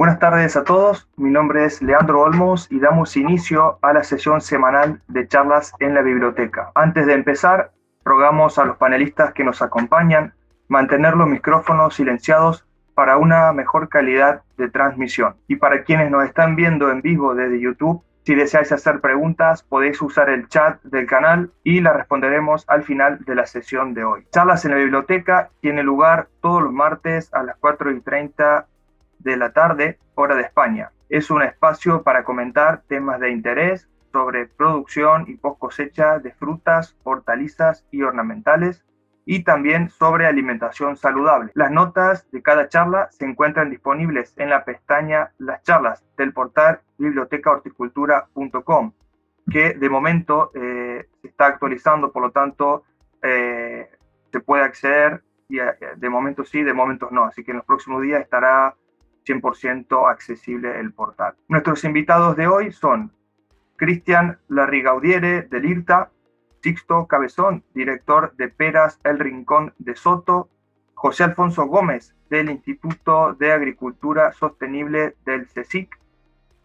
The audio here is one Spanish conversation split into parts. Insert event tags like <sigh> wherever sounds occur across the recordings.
Buenas tardes a todos, mi nombre es Leandro Olmos y damos inicio a la sesión semanal de charlas en la biblioteca. Antes de empezar, rogamos a los panelistas que nos acompañan mantener los micrófonos silenciados para una mejor calidad de transmisión. Y para quienes nos están viendo en vivo desde YouTube, si deseáis hacer preguntas, podéis usar el chat del canal y las responderemos al final de la sesión de hoy. Charlas en la biblioteca tiene lugar todos los martes a las 4 y 30 de la tarde, hora de España. Es un espacio para comentar temas de interés sobre producción y post cosecha de frutas, hortalizas y ornamentales y también sobre alimentación saludable. Las notas de cada charla se encuentran disponibles en la pestaña Las charlas del portal bibliotecahorticultura.com, que de momento eh, está actualizando, por lo tanto eh, se puede acceder y eh, de momento sí, de momentos no, así que en los próximos días estará 100% accesible el portal. Nuestros invitados de hoy son Cristian Larrigaudiere del IRTA, Sixto Cabezón, director de Peras El Rincón de Soto, José Alfonso Gómez, del Instituto de Agricultura Sostenible del CSIC,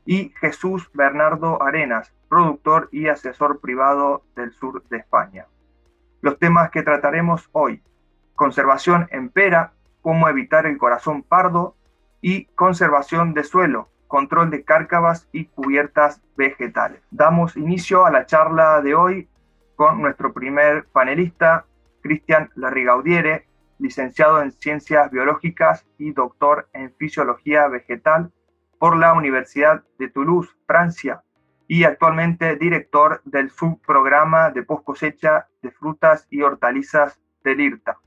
y Jesús Bernardo Arenas, productor y asesor privado del sur de España. Los temas que trataremos hoy, conservación en pera, cómo evitar el corazón pardo y conservación de suelo, control de cárcavas y cubiertas vegetales. Damos inicio a la charla de hoy con nuestro primer panelista, Cristian Larrigaudiere, licenciado en Ciencias Biológicas y doctor en Fisiología Vegetal por la Universidad de Toulouse, Francia, y actualmente director del subprograma de post cosecha de frutas y hortalizas del IRTA.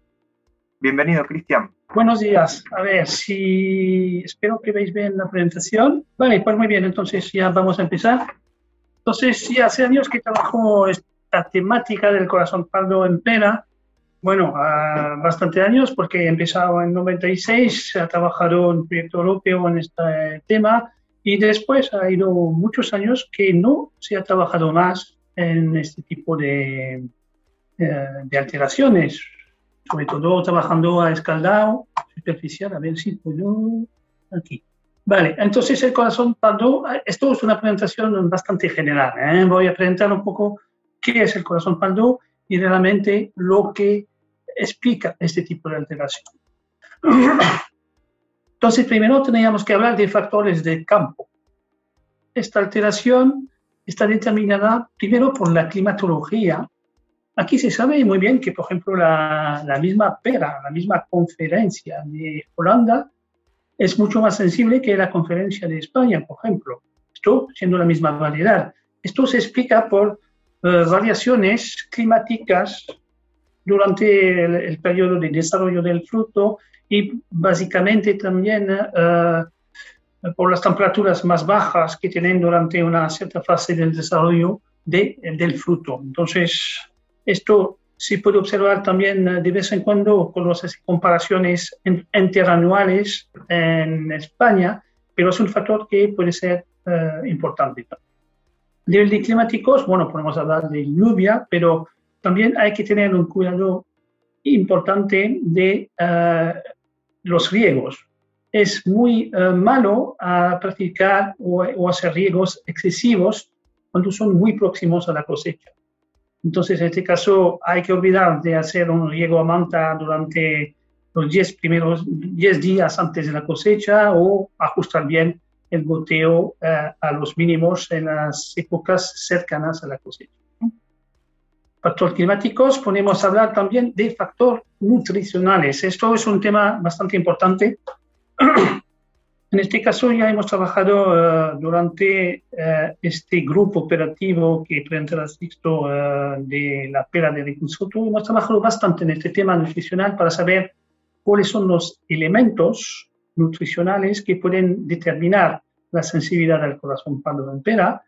Bienvenido, Cristian. Buenos días. A ver, si espero que veáis bien la presentación. Vale, pues muy bien, entonces ya vamos a empezar. Entonces, ya hace años que trabajo la temática del corazón pardo en pera, bueno, bastante años porque he empezado en 96 a trabajar en proyecto europeo en este tema y después ha ido muchos años que no se ha trabajado más en este tipo de, eh, de alteraciones, sobre todo trabajando a escaldado superficial, a ver si puedo aquí. Vale, entonces el corazón pardo, esto es una presentación bastante general, ¿eh? voy a presentar un poco qué es el corazón pardo y realmente lo que explica este tipo de alteración. <coughs> Entonces, primero teníamos que hablar de factores de campo. Esta alteración está determinada primero por la climatología. Aquí se sabe muy bien que, por ejemplo, la, la misma pera, la misma conferencia de Holanda, es mucho más sensible que la conferencia de España, por ejemplo. Esto siendo la misma variedad. Esto se explica por eh, variaciones climáticas durante el, periodo de desarrollo del fruto y básicamente también eh, por las temperaturas más bajas que tienen durante una cierta fase del desarrollo de, del fruto. Entonces, esto se puede observar también eh, de vez en cuando con las comparaciones interanuales en España, pero es un factor que puede ser importante nivel de climáticos, bueno, podemos hablar de lluvia, pero también hay que tener un cuidado importante de eh, los riegos. Es muy eh, malo a practicar o, hacer riegos excesivos cuando son muy próximos a la cosecha. Entonces, en este caso, hay que olvidar de hacer un riego a manta durante los 10 primeros 10 días antes de la cosecha o ajustar bien el goteo eh, a los mínimos en las épocas cercanas a la cosecha. Factores climáticos, podemos hablar también de factores nutricionales. Esto es un tema bastante importante. <clears throat> en este caso ya hemos trabajado eh, durante eh, este grupo operativo que presenta el Sixto de la pera de Riconsoto. Hemos trabajado bastante en este tema nutricional para saber cuáles son los elementos nutricionales que pueden determinar la sensibilidad del corazón cuando pera.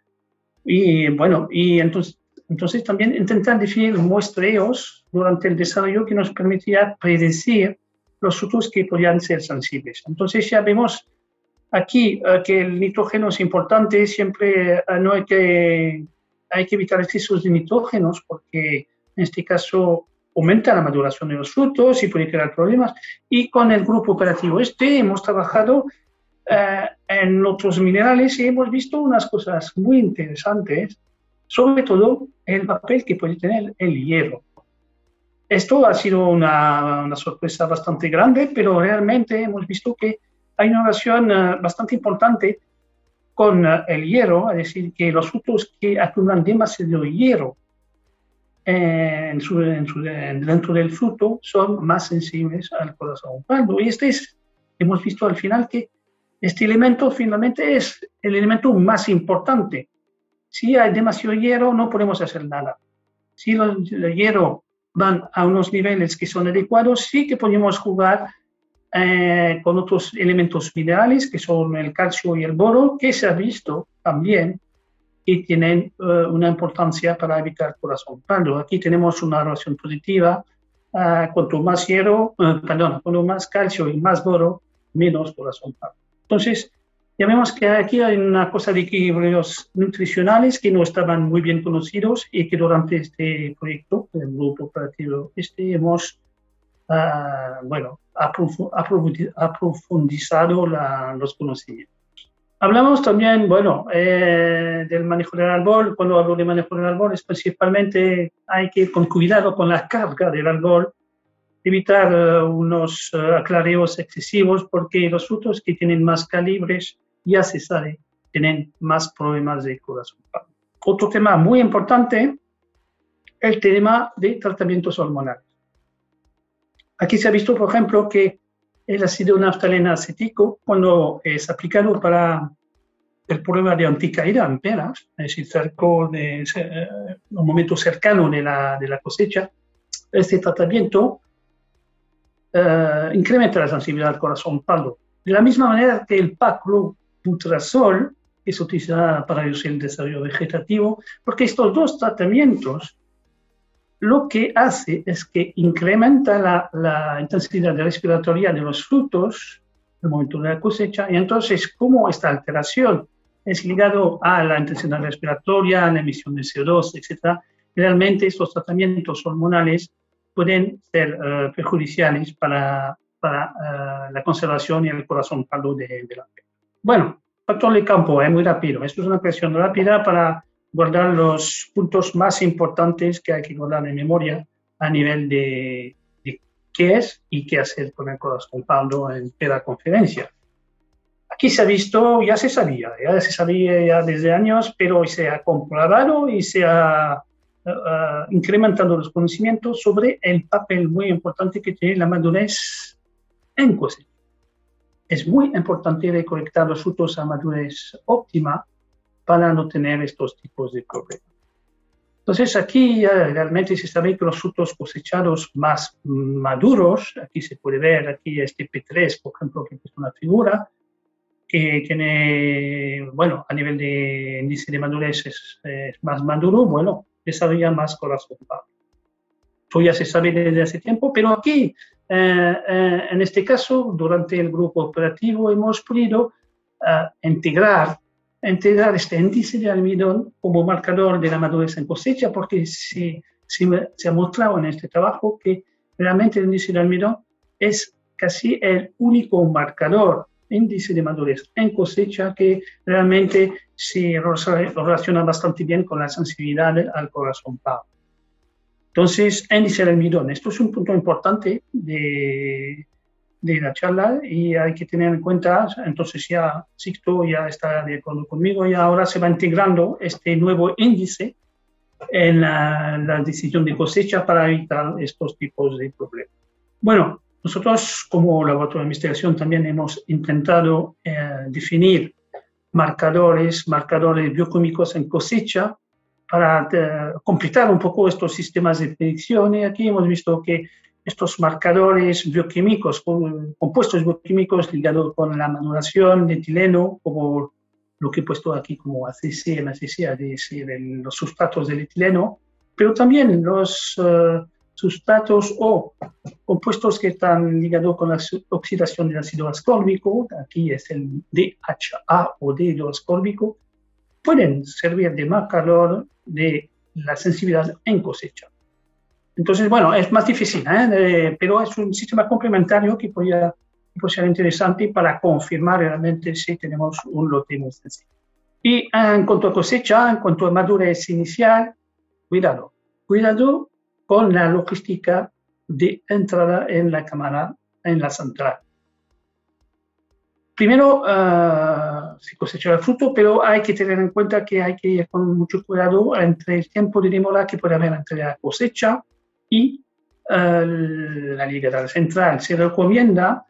Y bueno, y entonces, entonces también intentar definir muestreos durante el desarrollo que nos permitía predecir los frutos que podían ser sensibles. Entonces ya vemos aquí eh, que el nitrógeno es importante, siempre eh, no hay que, hay que evitar excesos de nitrógenos porque en este caso aumenta la maduración de los frutos y puede crear problemas. Y con el grupo operativo este hemos trabajado eh, en otros minerales hemos visto unas cosas muy interesantes, sobre todo el papel que puede tener el hierro. Esto ha sido una, una sorpresa bastante grande, pero realmente hemos visto que hay una relación eh, bastante importante con eh, el hierro, es decir, que los frutos que acumulan demasiado hierro en su, dentro del fruto son más sensibles al corazón Y este es, hemos visto al final que este elemento finalmente es el elemento más importante. Si hay demasiado hierro, no podemos hacer nada. Si el hierro van a unos niveles que son adecuados, sí que podemos jugar eh, con otros elementos minerales, que son el calcio y el boro, que se ha visto también y tienen eh, una importancia para evitar corazón palo. Aquí tenemos una relación positiva. Uh, cuanto más hierro, perdón, cuanto más calcio y más boro, menos corazón. Entonces, ya vemos que aquí hay una cosa de equilibrios nutricionales que no estaban muy bien conocidos y que durante este proyecto del grupo operativo este hemos uh, bueno, aprofundizado la, los conocimientos. Hablamos también, bueno, eh, del manejo del árbol. Cuando hablo de manejo del árbol, es principalmente hay que ir con cuidado con la carga del árbol, evitar eh, unos uh, aclareos excesivos, porque los frutos que tienen más calibres, ya se sabe, tienen más problemas de corazón. Otro tema muy importante, el tema de tratamientos hormonales. Aquí se ha visto, por ejemplo, que el ácido naftaleno acético, cuando es aplicado para el problema de anticaída en peras, es decir, eh, un momento cercano de la, cosecha, este tratamiento uh, incrementa la sensibilidad al corazón pardo. De la misma manera que el pacloputrazol, que se para reducir el desarrollo vegetativo, porque estos dos tratamientos lo que hace es que incrementa la, la intensidad respiratoria de los frutos en el momento de la cosecha y entonces como esta alteración es ligado a la intensidad respiratoria, a la emisión de CO2, etc., realmente estos tratamientos hormonales pueden ser uh, perjudiciales para, para uh, la conservación y el corazón pardo de, de la Bueno, factor de campo, es muy rápido. Esto es una presión rápida para guardar los puntos más importantes que hay que guardar en memoria a nivel de, qué es y qué hacer con el corazón Pablo en cada conferencia. Aquí se ha visto, ya se sabía, ya se sabía ya desde años, pero se ha comprobado y se ha uh, incrementado los conocimientos sobre el papel muy importante que tiene la madurez en cosecha. Es muy importante recolectar los frutos a madurez óptima para no tener estos tipos de problemas. Entonces aquí realmente se sabe que los frutos cosechados más maduros, aquí se puede ver aquí este P3, por ejemplo, que es una figura que tiene, bueno, a nivel de índice de madurez es, más maduro, bueno, desarrolla más corazón. Esto ya se sabe desde hace tiempo, pero aquí, eh, eh, en este caso, durante el grupo operativo hemos podido uh, integrar integrar este índice de almidón como marcador de la madurez en cosecha, porque se, se, ha mostrado en este trabajo que realmente el índice de almidón es casi el único marcador índice de madurez en cosecha que realmente se relaciona bastante bien con la sensibilidad al corazón pavo. Entonces, índice de almidón, esto es un punto importante de, de la charla y hay que tener en cuenta, entonces ya Sixto ya está de acuerdo conmigo y ahora se va integrando este nuevo índice en la, decisión de cosecha para evitar estos tipos de problemas. Bueno, nosotros como laboratorio de investigación también hemos intentado eh, definir marcadores, marcadores bioquímicos en cosecha para eh, completar un poco estos sistemas de predicción y aquí hemos visto que estos marcadores bioquímicos, compuestos bioquímicos ligados con la maduración de etileno, como lo que he puesto aquí como ACC, MACC, decir, los sustratos del etileno, pero también los uh, sustratos o compuestos que están ligados con la oxidación del ácido ascórbico, aquí es el DHA o D ascórbico, pueden servir de marcador de la sensibilidad en cosecha. Entonces, bueno, es más difícil, ¿eh? pero es un sistema complementario que podría, puede ser interesante para confirmar realmente si tenemos un lote muy sencillo. Y en cuanto a cosecha, en cuanto a madurez inicial, cuidado, cuidado con la logística de entrada en la cámara, en la central. Primero, uh, se cosecha el fruto, pero hay que tener en cuenta que hay que ir con mucho cuidado entre el tiempo de demora que puede haber entre la cosecha y la llegada central. Se recomienda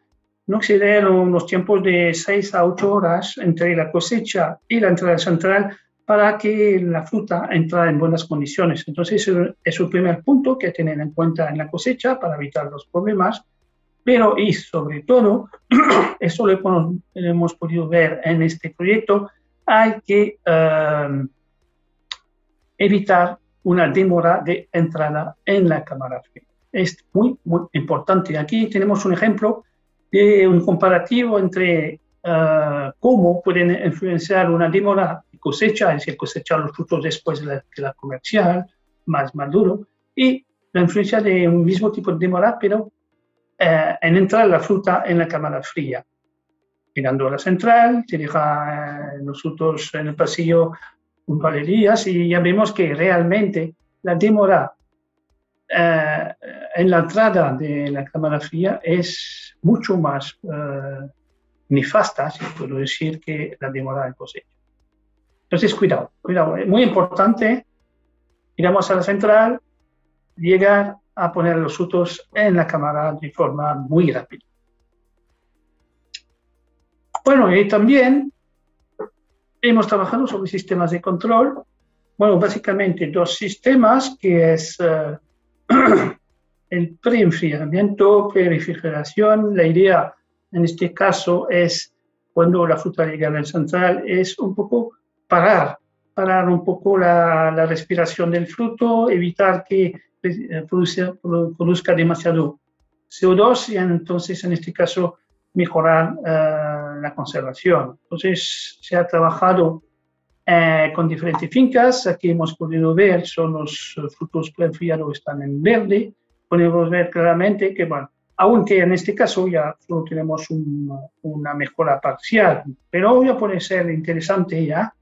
no exceder unos tiempos de 6 a 8 horas entre la cosecha y la entrada central para que la fruta entre en buenas condiciones. Entonces, es el primer punto que tener en cuenta en la cosecha para evitar los problemas. Pero, y sobre todo, <clears throat> eso lo hemos podido ver en este proyecto, hay que um, evitar una demora de entrada en la cámara fría. Es muy, muy importante. Aquí tenemos un ejemplo de un comparativo entre uh, cómo pueden influenciar una demora de cosecha, es decir, cosechar los frutos después de la, de comercial, más maduro, y la influencia de un mismo tipo de demora, pero eh, en entrar la fruta en la cámara fría. Mirando a la central, se deja eh, nosotros en el pasillo de días y ya vemos que realmente la demora eh, en la entrada de la cámara fría es mucho más eh, nefasta, si puedo decir, que la demora en cosecha. Entonces, cuidado, cuidado, es muy importante. Miramos a la central, llegar a poner los frutos en la cámara de forma muy rápida. Bueno, y también hemos trabajado sobre sistemas de control. Bueno, básicamente dos sistemas, que es uh, <clears throat> el preenfriamiento, pre-refrigeración. La idea en este caso es, cuando la fruta llega al central, es un poco parar, parar un poco la, respiración del fruto, evitar que eh, produzca demasiado CO2 y entonces en este caso mejorar uh, la conservación. Entonces se ha trabajado eh, con diferentes fincas, aquí hemos podido ver, son los frutos preenfriados están en verde, podemos ver claramente que, bueno, aunque en este caso ya solo tenemos un, una mejora parcial, pero ya puede ser interesante ya,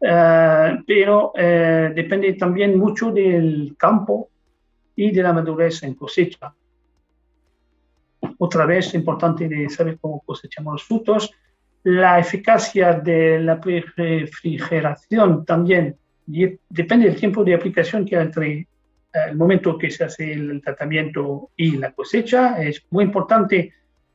Uh, pero uh, depende también mucho del campo y de la madurez en cosecha. Otra vez, importante de saber cómo cosechamos los frutos. La eficacia de la refrigeración también depende del tiempo de aplicación que hay entre el momento que se hace el tratamiento y la cosecha. Es muy importante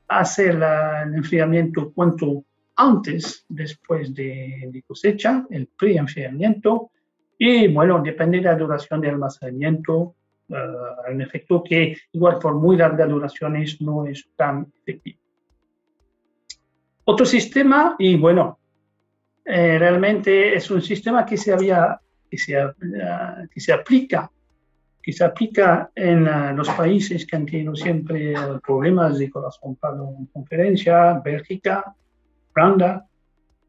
hacer el enfriamiento cuanto antes, después de, de cosecha, el pre-enfriamiento. Y bueno, depende de la duración de almacenamiento, uh, en efecto que igual por muy largas duraciones no es tan efectivo. Otro sistema, y bueno, eh, realmente es un sistema que se, había, que se, uh, que se aplica que se aplica en uh, los países que han tenido siempre problemas de corazón palo en conferencia, Bélgica, Holanda,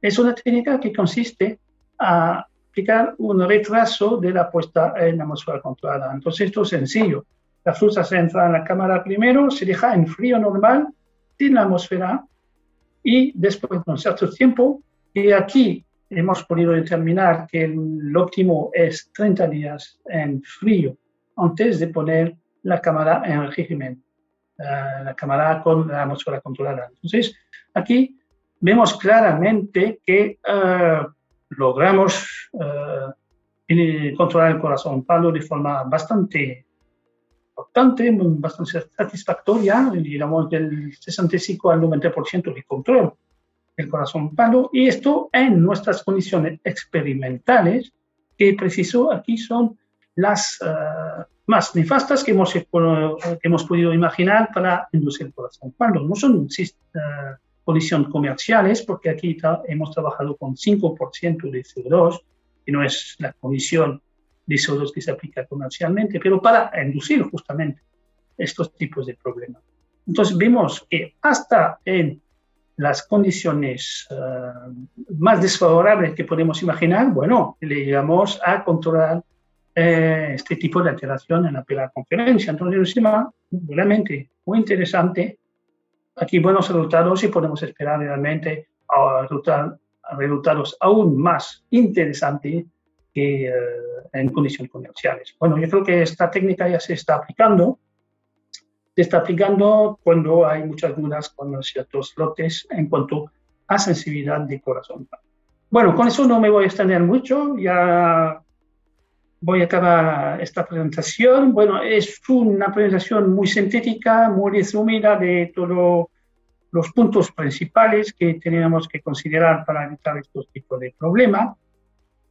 es una técnica que consiste a aplicar un retraso de la puesta en atmósfera controlada. Entonces, esto es sencillo. La fruta se entra en la cámara primero, se deja en frío normal, sin la atmósfera, y después de un cierto tiempo, y aquí hemos podido determinar que el óptimo es 30 días en frío antes de poner la cámara en régimen, uh, la cámara con la atmósfera controlada. Entonces, aquí vemos claramente que uh, logramos uh, controlar el corazón palo de forma bastante importante, bastante satisfactoria, digamos del 65 al 90% de control del corazón palo, y esto en nuestras condiciones experimentales, que preciso aquí son las uh, más nefastas que hemos, que hemos podido imaginar para inducir el corazón palo. No son uh, condiciones comerciales, porque aquí tra hemos trabajado con 5% de CO2, que no es la condición de CO2 que se aplica comercialmente, pero para inducir justamente estos tipos de problemas. Entonces vimos que hasta en las condiciones uh, más desfavorables que podemos imaginar, bueno, le llegamos a controlar eh, este tipo de alteración en la conferencia. Entonces, es un tema realmente muy interesante aquí buenos resultados y podemos esperar realmente a resultados aún más interesantes que eh, en condiciones comerciales. Bueno, yo creo que esta técnica ya se está aplicando. Se está aplicando cuando hay muchas dudas con ciertos lotes en cuanto a sensibilidad de corazón. Bueno, con eso no me voy a extender mucho. Ya voy a acabar esta presentación. Bueno, es una presentación muy sintética, muy resumida de todos los puntos principales que tenemos que considerar para evitar estos tipos de problemas.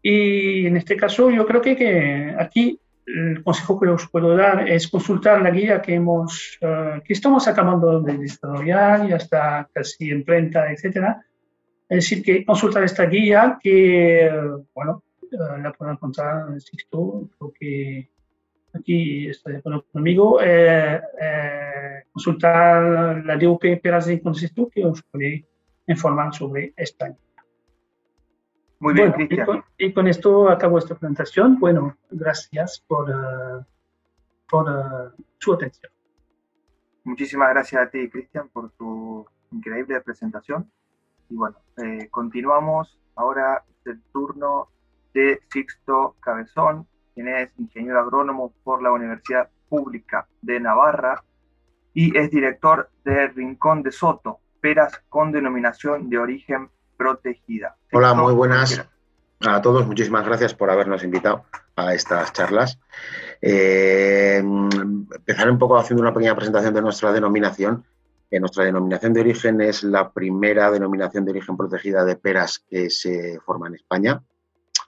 Y en este caso yo creo que, que aquí el consejo que os puedo dar es consultar la guía que, hemos, eh, que estamos acabando de desarrollar, ya está casi en planta, etcétera. Es decir, que consultar esta guía que, bueno, eh, la pueden encontrar, insisto, creo que aquí está conmigo, eh, eh, consultar la DUP Peras de Consisto que os puede informar sobre esta Muy bien, y, con, esto acabo esta presentación. Bueno, gracias por, por su atención. Muchísimas gracias a ti, Cristian, por tu increíble presentación. Y bueno, continuamos. Ahora el turno de Sixto Cabezón, quien es ingeniero agrónomo por la Universidad Pública de Navarra y es director de Rincón de Soto, peras con denominación de origen protegida. Hola, muy buenas a todos. Muchísimas gracias por habernos invitado a estas charlas. Eh, empezaré un poco haciendo una pequeña presentación de nuestra denominación. Eh, nuestra denominación de origen es la primera denominación de origen protegida de peras que se forma en España.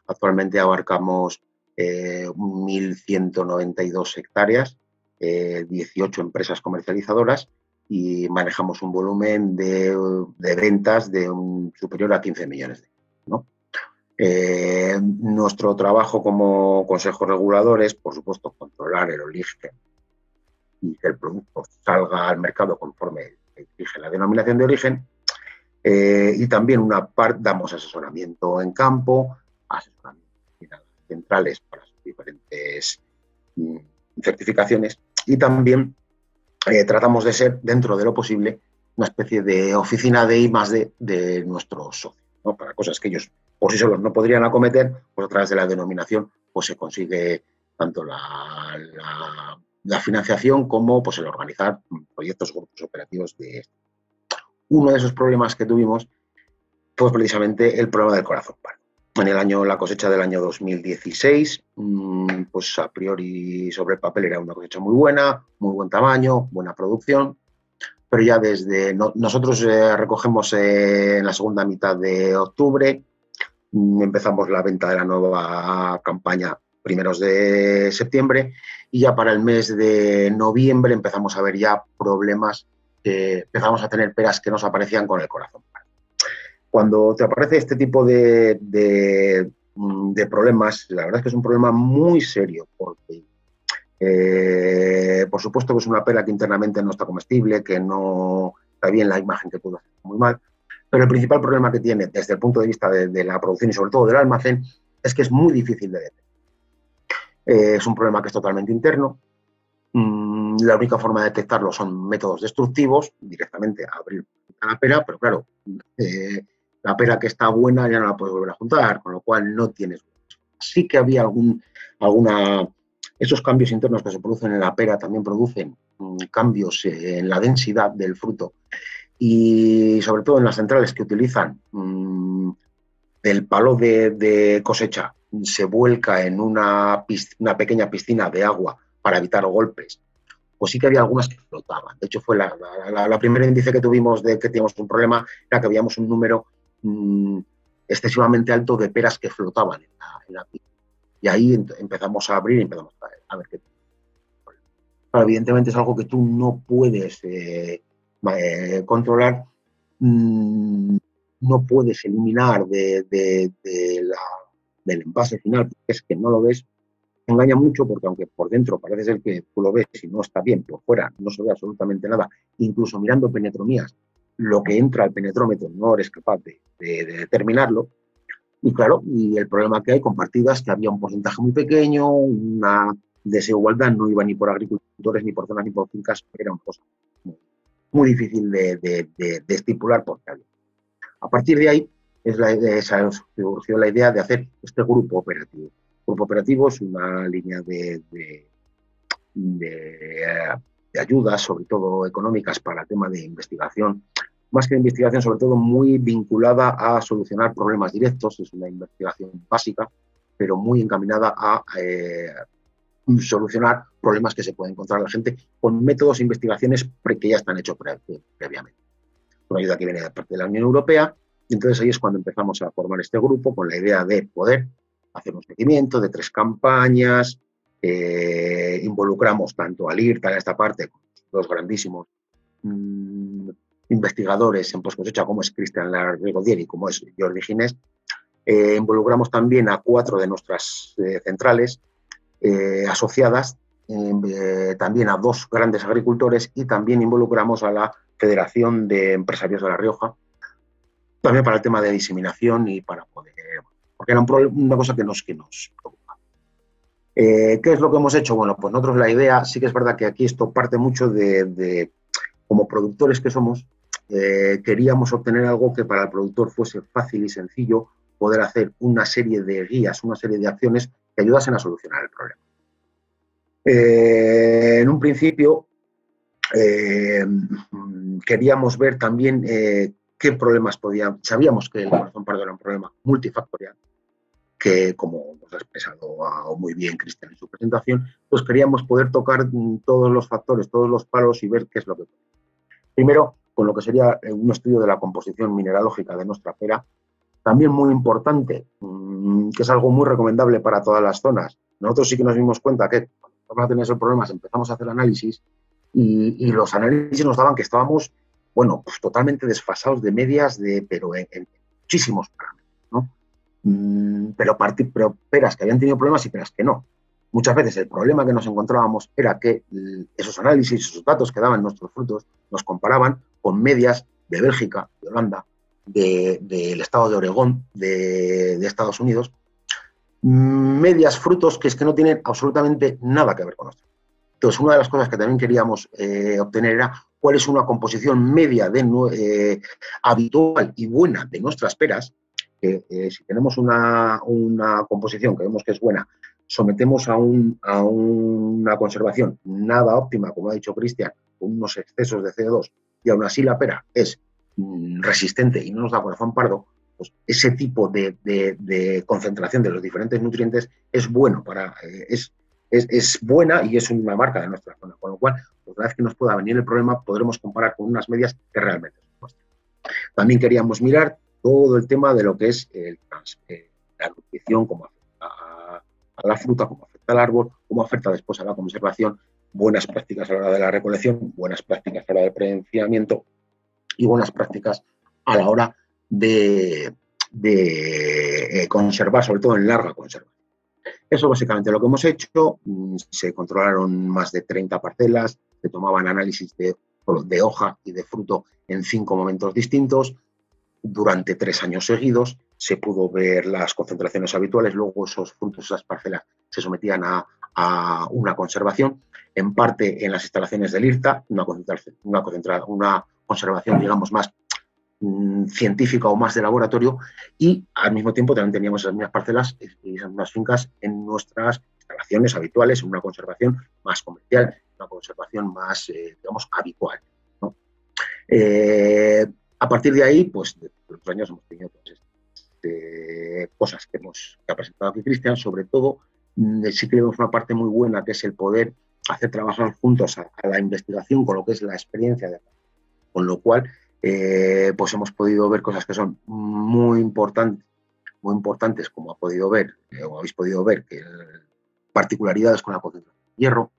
Actualmente abarcamos 1.192 eh, hectáreas, 18 eh, empresas comercializadoras y manejamos un volumen de, ventas de un, superior a 15 millones de euros. Eh, nuestro trabajo como consejo regulador es, por supuesto, controlar el origen y que el producto salga al mercado conforme exige la denominación de origen. y también una parte damos asesoramiento en campo, asesoramiento centrales para sus diferentes mm, certificaciones. Y también eh, tratamos de ser, dentro de lo posible, una especie de oficina de I más de, de nuestros socios, para cosas que ellos por sí solos no podrían acometer, pues a través de la denominación pues se consigue tanto la, la, financiación como pues, el organizar proyectos grupos operativos de uno de esos problemas que tuvimos fue precisamente el problema del corazón en el año, la cosecha del año 2016, mm, pues a priori sobre el papel era una cosecha muy buena, muy buen tamaño, buena producción, pero ya desde nosotros eh, recogemos eh, en la segunda mitad de octubre, mm, empezamos la venta de la nueva campaña primeros de septiembre y ya para el mes de noviembre empezamos a ver ya problemas, empezamos a tener peras que nos aparecían con el corazón cuando te aparece este tipo de, mm, de, problemas, la verdad es que es un problema muy serio, porque eh, por supuesto que es una pera que internamente no está comestible, que no está bien la imagen que puede hacer muy mal, pero el principal problema que tiene desde el punto de vista de, la producción y sobre todo del almacén es que es muy difícil de detectar. Eh, es un problema que es totalmente interno. Mm, la única forma de detectarlo son métodos destructivos, directamente abrir la pera, pero claro, eh, la pera que está buena ya no la puedes volver a juntar, con lo cual no tienes. Sí que había algún, alguna. Esos cambios internos que se producen en la pera también producen mm, cambios en la densidad del fruto y sobre todo en las centrales que utilizan mm, el palo de, cosecha se vuelca en una, una, pequeña piscina de agua para evitar golpes, pues sí que había algunas que flotaban. De hecho, fue la, la, primera índice que tuvimos de que teníamos un problema, era que habíamos un número Mm, excesivamente alto de peras que flotaban en la, en Y ahí empezamos a abrir y empezamos a, ver qué. evidentemente es algo que tú no puedes eh, eh, controlar, mm, no puedes eliminar de, la, del envase final, porque es que no lo ves. Engaña mucho porque aunque por dentro parece ser que tú lo ves y no está bien, por fuera no se ve absolutamente nada, incluso mirando penetromías lo que entra al penetrómetro no eres capaz de, determinarlo. Y claro, y el problema que hay con partidas que había un porcentaje muy pequeño, una desigualdad, no iba ni por agricultores, ni por zonas, ni por fincas, era una cosa muy, difícil de, estipular por. A partir de ahí es la, esa surgió la idea de hacer este grupo operativo. El grupo operativo es una línea de, de ayudas, sobre todo económicas, para el tema de investigación más que investigación, sobre todo muy vinculada a solucionar problemas directos, es una investigación básica, pero muy encaminada a eh, solucionar problemas que se puede encontrar la gente con métodos e investigaciones que ya están hechos previamente. Una ayuda que viene de parte de la Unión Europea, entonces ahí es cuando empezamos a formar este grupo con la idea de poder hacer un seguimiento de tres campañas, eh, involucramos tanto al IRTA en esta parte, dos grandísimos mm, investigadores en post cosecha como es Cristian Larregodier y como es Jordi Ginés, eh, involucramos también a cuatro de nuestras eh, centrales eh, asociadas, también a dos grandes agricultores y también involucramos a la Federación de Empresarios de La Rioja, también para el tema de diseminación y para poder, porque era una cosa que nos, que nos preocupa. ¿Qué es lo que hemos hecho? Bueno, pues nosotros la idea, sí que es verdad que aquí esto parte mucho de como productores que somos, eh, queríamos obtener algo que para el productor fuese fácil y sencillo poder hacer una serie de guías, una serie de acciones que ayudasen a solucionar el problema. Eh, en un principio eh, queríamos ver también qué problemas podían. Sabíamos que el corazón pardo era un problema multifactorial, que como ha expresado muy bien Cristian en su presentación, pues queríamos poder tocar todos los factores, todos los palos y ver qué es lo que. Primero, con lo que sería eh, un estudio de la composición mineralógica de nuestra pera, también muy importante, mm, que es algo muy recomendable para todas las zonas. Nosotros sí que nos dimos cuenta que cuando tener esos problemas empezamos a hacer análisis y, los análisis nos daban que estábamos, bueno, pues totalmente desfasados de medias, de, pero en, muchísimos parámetros, ¿no? Mm, pero, pero peras que habían tenido problemas y peras que no. Muchas veces el problema que nos encontrábamos era que mm, esos análisis, esos datos que daban nuestros frutos, nos comparaban con medias de Bélgica, de Holanda, del estado de Oregón, de, Estados Unidos, mm, medias, frutos que es que no tienen absolutamente nada que ver con nosotros. Entonces, una de las cosas que también queríamos eh, obtener era cuál es una composición media de, eh, habitual y buena de nuestras peras, que eh, si tenemos una, una, composición que vemos que es buena sometemos a, una conservación nada óptima, como ha dicho Cristian, con unos excesos de CO2, y aún así la pera es mm, resistente y no nos da corazón pardo, pues ese tipo de, concentración de los diferentes nutrientes es bueno para, eh, es, buena y es una marca de nuestra zona. Con lo cual, pues, una vez que nos pueda venir el problema, podremos comparar con unas medias que realmente son También queríamos mirar todo el tema de lo que es el, eh, la nutrición como a la fruta, cómo afecta al árbol, cómo afecta después a la conservación, buenas prácticas a la hora de la recolección, buenas prácticas a la hora del prevenciamiento y buenas prácticas a la hora de, eh, conservar, sobre todo en larga conserva. Eso básicamente lo que hemos hecho. Mm, se controlaron más de 30 parcelas, se tomaban análisis de, de hoja y de fruto en cinco momentos distintos durante tres años seguidos se pudo ver las concentraciones habituales, luego esos frutos, esas parcelas se sometían a, una conservación, en parte en las instalaciones del IRTA, una, una, una conservación, digamos, más mm, científica o más de laboratorio, y al mismo tiempo también teníamos esas mismas parcelas y esas mismas fincas en nuestras instalaciones habituales, en una conservación más comercial, una conservación más, eh, digamos, habitual. Eh, a partir de ahí, pues, de los años hemos tenido cosas que, hemos, ha presentado aquí Cristian, sobre todo mm, sí que vemos una parte muy buena que es el poder hacer trabajar juntos a, la investigación con lo que es la experiencia, de, con lo cual eh, pues hemos podido ver cosas que son muy importantes, muy importantes como ha podido ver, eh, o habéis podido ver, que particularidades con la concentración de hierro,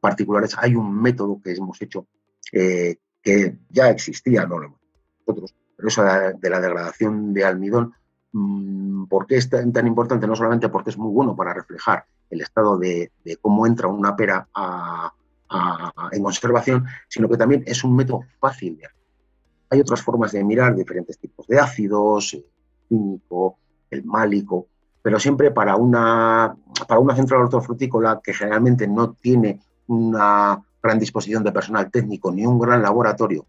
particulares, hay un método que hemos hecho eh, que ya existía, no lo hemos nosotros, pero eso de la degradación de almidón ¿Por qué es tan, importante? No solamente porque es muy bueno para reflejar el estado de, cómo entra una pera en conservación, sino que también es un método fácil de hacer. Hay otras formas de mirar diferentes tipos de ácidos, el químico, el málico, pero siempre para una, para una central hortofrutícola que generalmente no tiene una gran disposición de personal técnico ni un gran laboratorio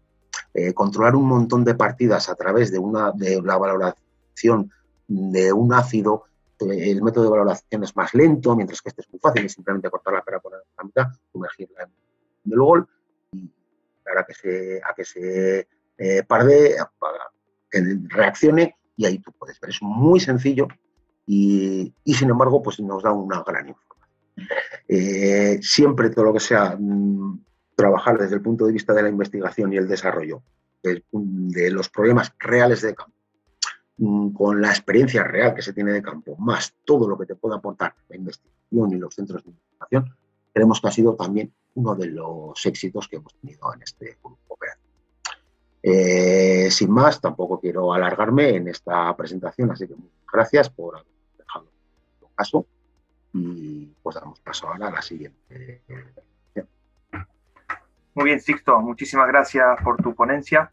eh, controlar un montón de partidas a través de, una, de la valoración de un ácido, eh, el método de valoración es más lento, mientras que este es muy fácil, es simplemente cortar la pera por la mitad, sumergirla en el gol y a que se, a que se eh, parde, que reaccione y ahí tú puedes ver. Es muy sencillo y, sin embargo pues nos da una gran información. Eh, siempre todo lo que sea mm, trabajar desde el punto de vista de la investigación y el desarrollo de, los problemas reales de campo, con la experiencia real que se tiene de campo, más todo lo que te pueda aportar la investigación y los centros de investigación, creemos que ha sido también uno de los éxitos que hemos tenido en este grupo. Eh, sin más, tampoco quiero alargarme en esta presentación, así que muchas gracias por haber dejado el caso y pues damos paso ahora a la siguiente. Muy bien, Sixto, muchísimas gracias por tu ponencia.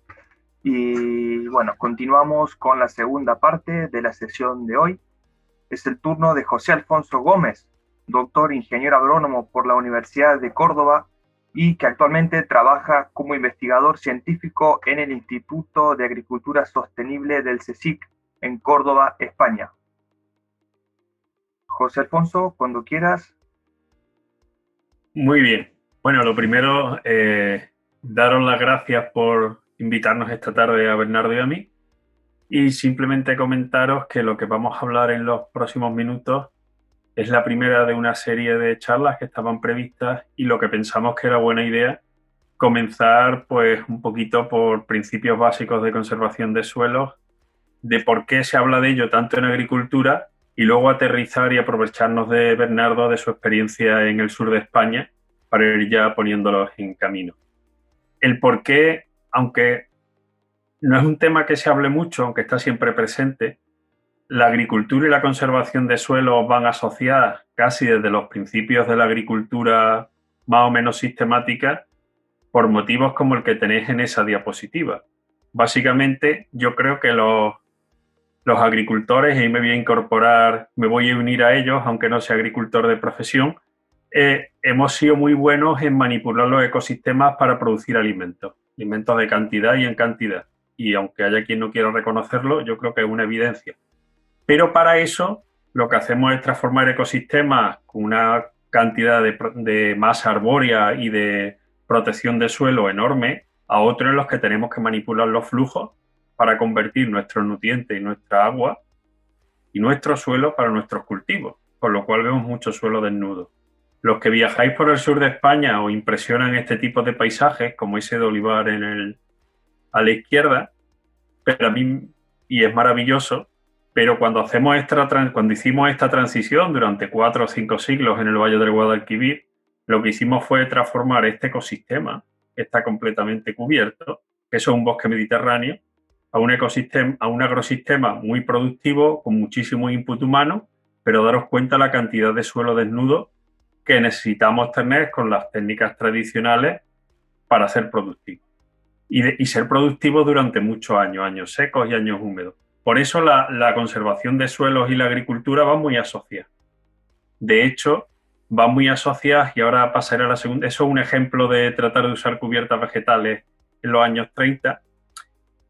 Y bueno, continuamos con la segunda parte de la sesión de hoy. Es el turno de José Alfonso Gómez, doctor ingeniero agrónomo por la Universidad de Córdoba y que actualmente trabaja como investigador científico en el Instituto de Agricultura Sostenible del CSIC en Córdoba, España. José Alfonso, cuando quieras. Muy bien. Bueno, lo primero, eh, daros las gracias por invitarnos esta tarde a Bernardo y a mí. Y simplemente comentaros que lo que vamos a hablar en los próximos minutos es la primera de una serie de charlas que estaban previstas y lo que pensamos que era buena idea comenzar pues un poquito por principios básicos de conservación de suelos, de por qué se habla de ello tanto en agricultura y luego aterrizar y aprovecharnos de Bernardo de su experiencia en el sur de España para ir ya poniéndolos en camino. El por qué, aunque no es un tema que se hable mucho, aunque está siempre presente, la agricultura y la conservación de suelos van asociadas casi desde los principios de la agricultura más o menos sistemática por motivos como el que tenéis en esa diapositiva. Básicamente, yo creo que los, agricultores, y me voy a incorporar, me voy a unir a ellos, aunque no sea agricultor de profesión, eh, hemos sido muy buenos en manipular los ecosistemas para producir alimentos, alimentos de cantidad y en cantidad. Y aunque haya quien no quiera reconocerlo, yo creo que es una evidencia. Pero para eso lo que hacemos es transformar ecosistemas con una cantidad de, masa arbórea y de protección de suelo enorme a otros en los que tenemos que manipular los flujos para convertir nuestros nutrientes y nuestra agua y nuestro suelo para nuestros cultivos, con lo cual vemos mucho suelo desnudo. Los que viajáis por el sur de España os impresionan este tipo de paisajes, como ese de olivar en el, a la izquierda, pero a mí, y es maravilloso, pero cuando, hacemos esta, cuando hicimos esta transición durante cuatro o cinco siglos en el Valle del Guadalquivir, lo que hicimos fue transformar este ecosistema, que está completamente cubierto, que es un bosque mediterráneo, a un ecosistema, a un agrosistema muy productivo, con muchísimo input humano, pero daros cuenta la cantidad de suelo desnudo que necesitamos tener con las técnicas tradicionales para ser productivos. Y, y ser productivos durante muchos años, años secos y años húmedos. Por eso la, conservación de suelos y la agricultura van muy asociadas. De hecho, van muy asociadas y ahora pasaré a la segunda. Eso es un ejemplo de tratar de usar cubiertas vegetales en los años 30.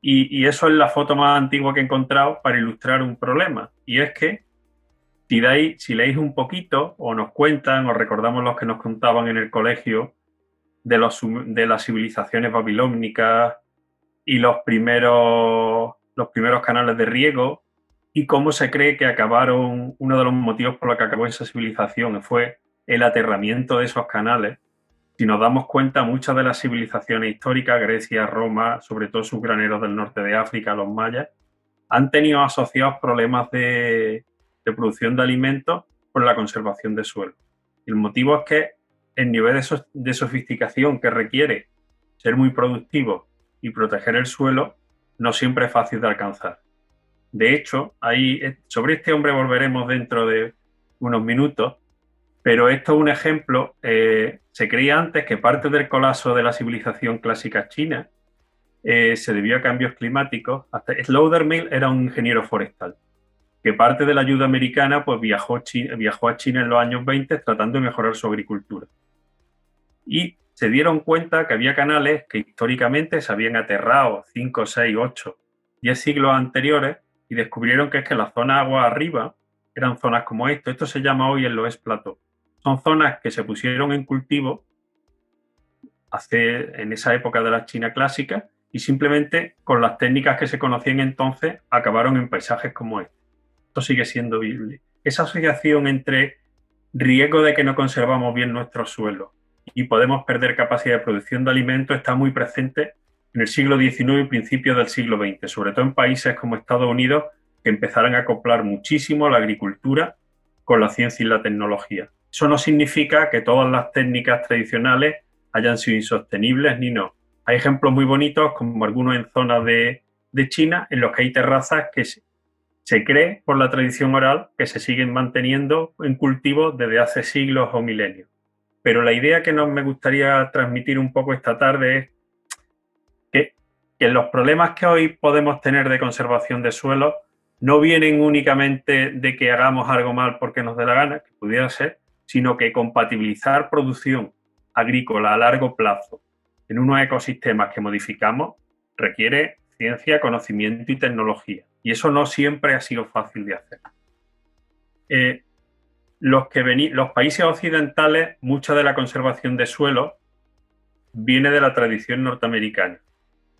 Y, eso es la foto más antigua que he encontrado para ilustrar un problema. Y es que si, si leéis un poquito o nos cuentan o recordamos los que nos contaban en el colegio de, los, de las civilizaciones babilónicas y los primeros los primeros canales de riego y cómo se cree que acabaron, uno de los motivos por los que acabó esa civilización fue el aterramiento de esos canales. Si nos damos cuenta, muchas de las civilizaciones históricas, Grecia, Roma, sobre todo sus graneros del norte de África, los mayas, han tenido asociados problemas de, producción de alimentos por la conservación de suelo. El motivo es que el nivel de, de sofisticación que requiere ser muy productivo y proteger el suelo no siempre es fácil de alcanzar. De hecho, ahí, sobre este hombre volveremos dentro de unos minutos, pero esto es un ejemplo. Eh, se creía antes que parte del colapso de la civilización clásica china eh, se debió a cambios climáticos. Hasta Slaughtermill era un ingeniero forestal, que parte de la ayuda americana pues, viajó, viajó a China en los años 20 tratando de mejorar su agricultura. Y se dieron cuenta que había canales que históricamente se habían aterrado 5, 6, 8, 10 siglos anteriores y descubrieron que es que las zonas agua arriba eran zonas como esto. Esto se llama hoy el Loess Plateau. Son zonas que se pusieron en cultivo hace, en esa época de la China clásica y simplemente con las técnicas que se conocían entonces acabaron en paisajes como este. Esto sigue siendo viable. Esa asociación entre riesgo de que no conservamos bien nuestros suelos y podemos perder capacidad de producción de alimentos está muy presente en el siglo XIX y principios del siglo XX, sobre todo en países como Estados Unidos, que empezaron a acoplar muchísimo la agricultura con la ciencia y la tecnología. Eso no significa que todas las técnicas tradicionales hayan sido insostenibles ni no. Hay ejemplos muy bonitos, como algunos en zonas de, China, en los que hay terrazas que se, cree por la tradición oral que se siguen manteniendo en cultivo desde hace siglos o milenios. Pero la idea que nos me gustaría transmitir un poco esta tarde es que, que los problemas que hoy podemos tener de conservación de suelo no vienen únicamente de que hagamos algo mal porque nos dé la gana, que pudiera ser, sino que compatibilizar producción agrícola a largo plazo en unos ecosistemas que modificamos requiere ciencia, conocimiento y tecnología. Y eso no siempre ha sido fácil de hacer. Eh, los, que los países occidentales, mucha de la conservación de suelo viene de la tradición norteamericana.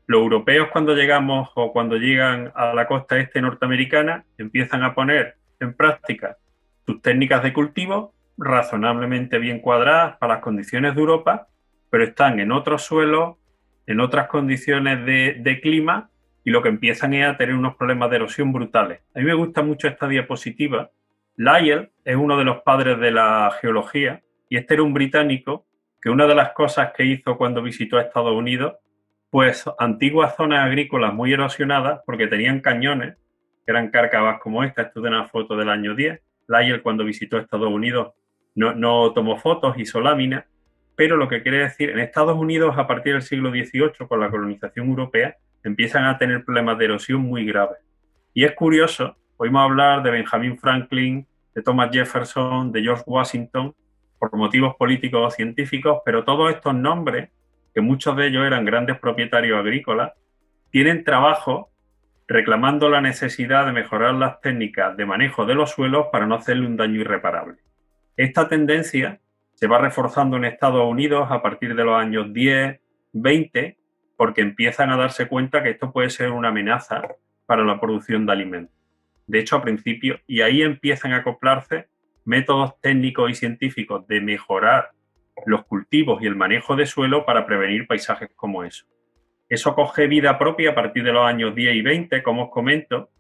Los europeos cuando llegamos o cuando llegan a la costa este norteamericana empiezan a poner en práctica sus técnicas de cultivo razonablemente bien cuadradas para las condiciones de Europa, pero están en otros suelos, en otras condiciones de, clima y lo que empiezan es a tener unos problemas de erosión brutales. A mí me gusta mucho esta diapositiva. Lyell es uno de los padres de la geología y este era un británico que una de las cosas que hizo cuando visitó a Estados Unidos, pues antiguas zonas agrícolas muy erosionadas porque tenían cañones, eran cárcavas como esta, esto es una foto del año 10. Lyell cuando visitó Estados Unidos no, tomó fotos, hizo láminas, pero lo que quiere decir, en Estados Unidos a partir del siglo XVIII, con la colonización europea, empiezan a tener problemas de erosión muy graves. Y es curioso, oímos hablar de Benjamin Franklin, de Thomas Jefferson, de George Washington, por motivos políticos o científicos, pero todos estos nombres, que muchos de ellos eran grandes propietarios agrícolas, tienen trabajo reclamando la necesidad de mejorar las técnicas de manejo de los suelos para no hacerle un daño irreparable. Esta tendencia se va reforzando en Estados Unidos a partir de los años 10, 20, porque empiezan a darse cuenta que esto puede ser una amenaza para la producción de alimentos. De hecho, a principio, y ahí empiezan a acoplarse métodos técnicos y científicos de mejorar los cultivos y el manejo de suelo para prevenir paisajes como eso. Eso coge vida propia a partir de los años 10 y 20, como os comento,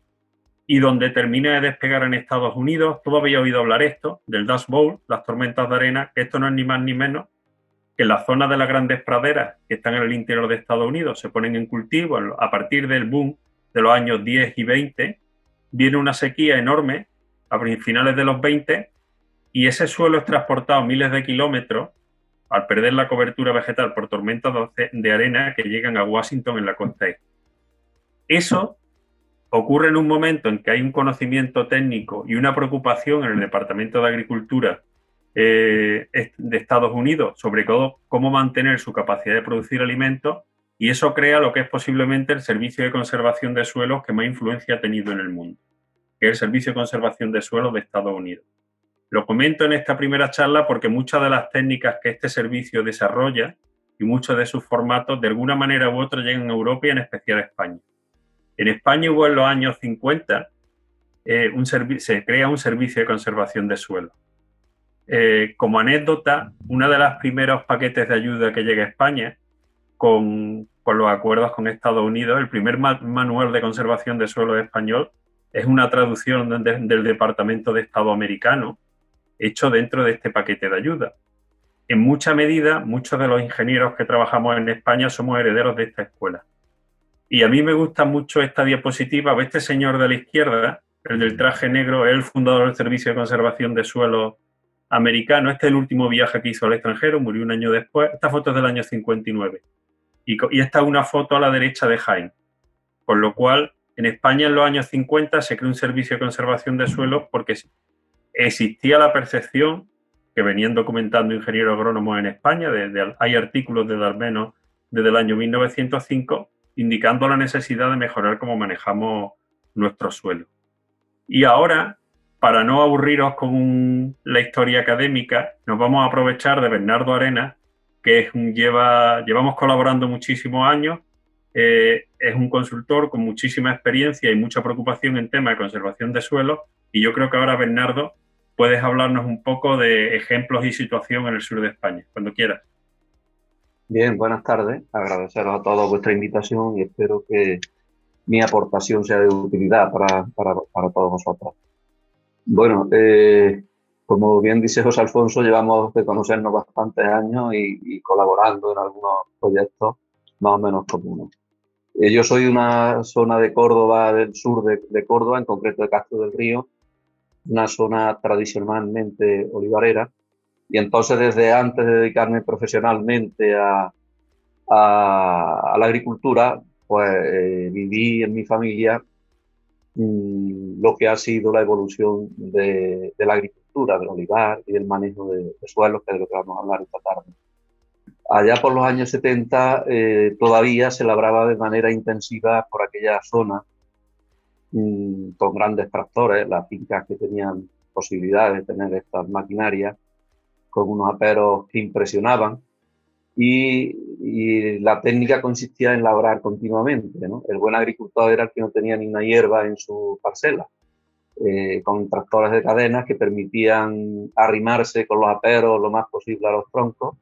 y donde termina de despegar en Estados Unidos, todo había oído hablar esto, del Dust Bowl, las tormentas de arena, que esto no es ni más ni menos que las zonas de las grandes praderas que están en el interior de Estados Unidos se ponen en cultivo a partir del boom de los años 10 y 20, viene una sequía enorme a finales de los 20 y ese suelo es transportado miles de kilómetros al perder la cobertura vegetal por tormentas de arena que llegan a Washington en la costa este. Eso ocurre en un momento en que hay un conocimiento técnico y una preocupación en el Departamento de Agricultura eh, de Estados Unidos sobre cómo mantener su capacidad de producir alimentos y eso crea lo que es posiblemente el servicio de conservación de suelos que más influencia ha tenido en el mundo, que es el Servicio de Conservación de Suelos de Estados Unidos. Lo comento en esta primera charla porque muchas de las técnicas que este servicio desarrolla y muchos de sus formatos de alguna manera u otra llegan a Europa y en especial a España. En España hubo en los años 50, eh, se crea un servicio de conservación de suelo. Eh, como anécdota, uno de los primeros paquetes de ayuda que llega a España, con, los acuerdos con Estados Unidos, el primer manual de conservación de suelo español es una traducción del Departamento de Estado americano, hecho dentro de este paquete de ayuda. En mucha medida, muchos de los ingenieros que trabajamos en España somos herederos de esta escuela. Y a mí me gusta mucho esta diapositiva. Este señor de la izquierda, el del traje negro, es el fundador del Servicio de Conservación de Suelo americano. Este es el último viaje que hizo al extranjero, murió un año después. Esta foto es del año 59. Y, y esta es una foto a la derecha de Jaime. Con lo cual, en España en los años 50 se creó un servicio de conservación de suelos porque existía la percepción que venían documentando ingenieros agrónomos en España. hay artículos de Darmeno desde el año 1905 indicando la necesidad de mejorar cómo manejamos nuestro suelo. Y ahora, para no aburriros con la historia académica, nos vamos a aprovechar de Bernardo Arena, que es un, lleva, llevamos colaborando muchísimos años, eh, es un consultor con muchísima experiencia y mucha preocupación en tema de conservación de suelo, y yo creo que ahora, Bernardo, puedes hablarnos un poco de ejemplos y situación en el sur de España, cuando quieras. Bien, buenas tardes. Agradeceros a todos vuestra invitación y espero que mi aportación sea de utilidad para, para, para todos vosotros. Bueno, eh, como bien dice José Alfonso, llevamos de conocernos bastantes años y, colaborando en algunos proyectos más o menos comunes. Eh, yo soy de una zona de Córdoba, del sur de, Córdoba, en concreto de Castro del Río, una zona tradicionalmente olivarera, y entonces desde antes de dedicarme profesionalmente a, a, la agricultura, pues eh, viví en mi familia mm, lo que ha sido la evolución de, de, la agricultura, del olivar y del manejo de, suelos, que de lo que vamos a hablar esta tarde. Allá por los años 70 eh, todavía se labraba de manera intensiva por aquella zona mm, con grandes tractores, las fincas que tenían posibilidades de tener estas maquinarias con unos aperos que impresionaban y, la técnica consistía en labrar continuamente. ¿no? El buen agricultor era el que no tenía ni una hierba en su parcela, eh, con tractores de cadenas que permitían arrimarse con los aperos lo más posible a los troncos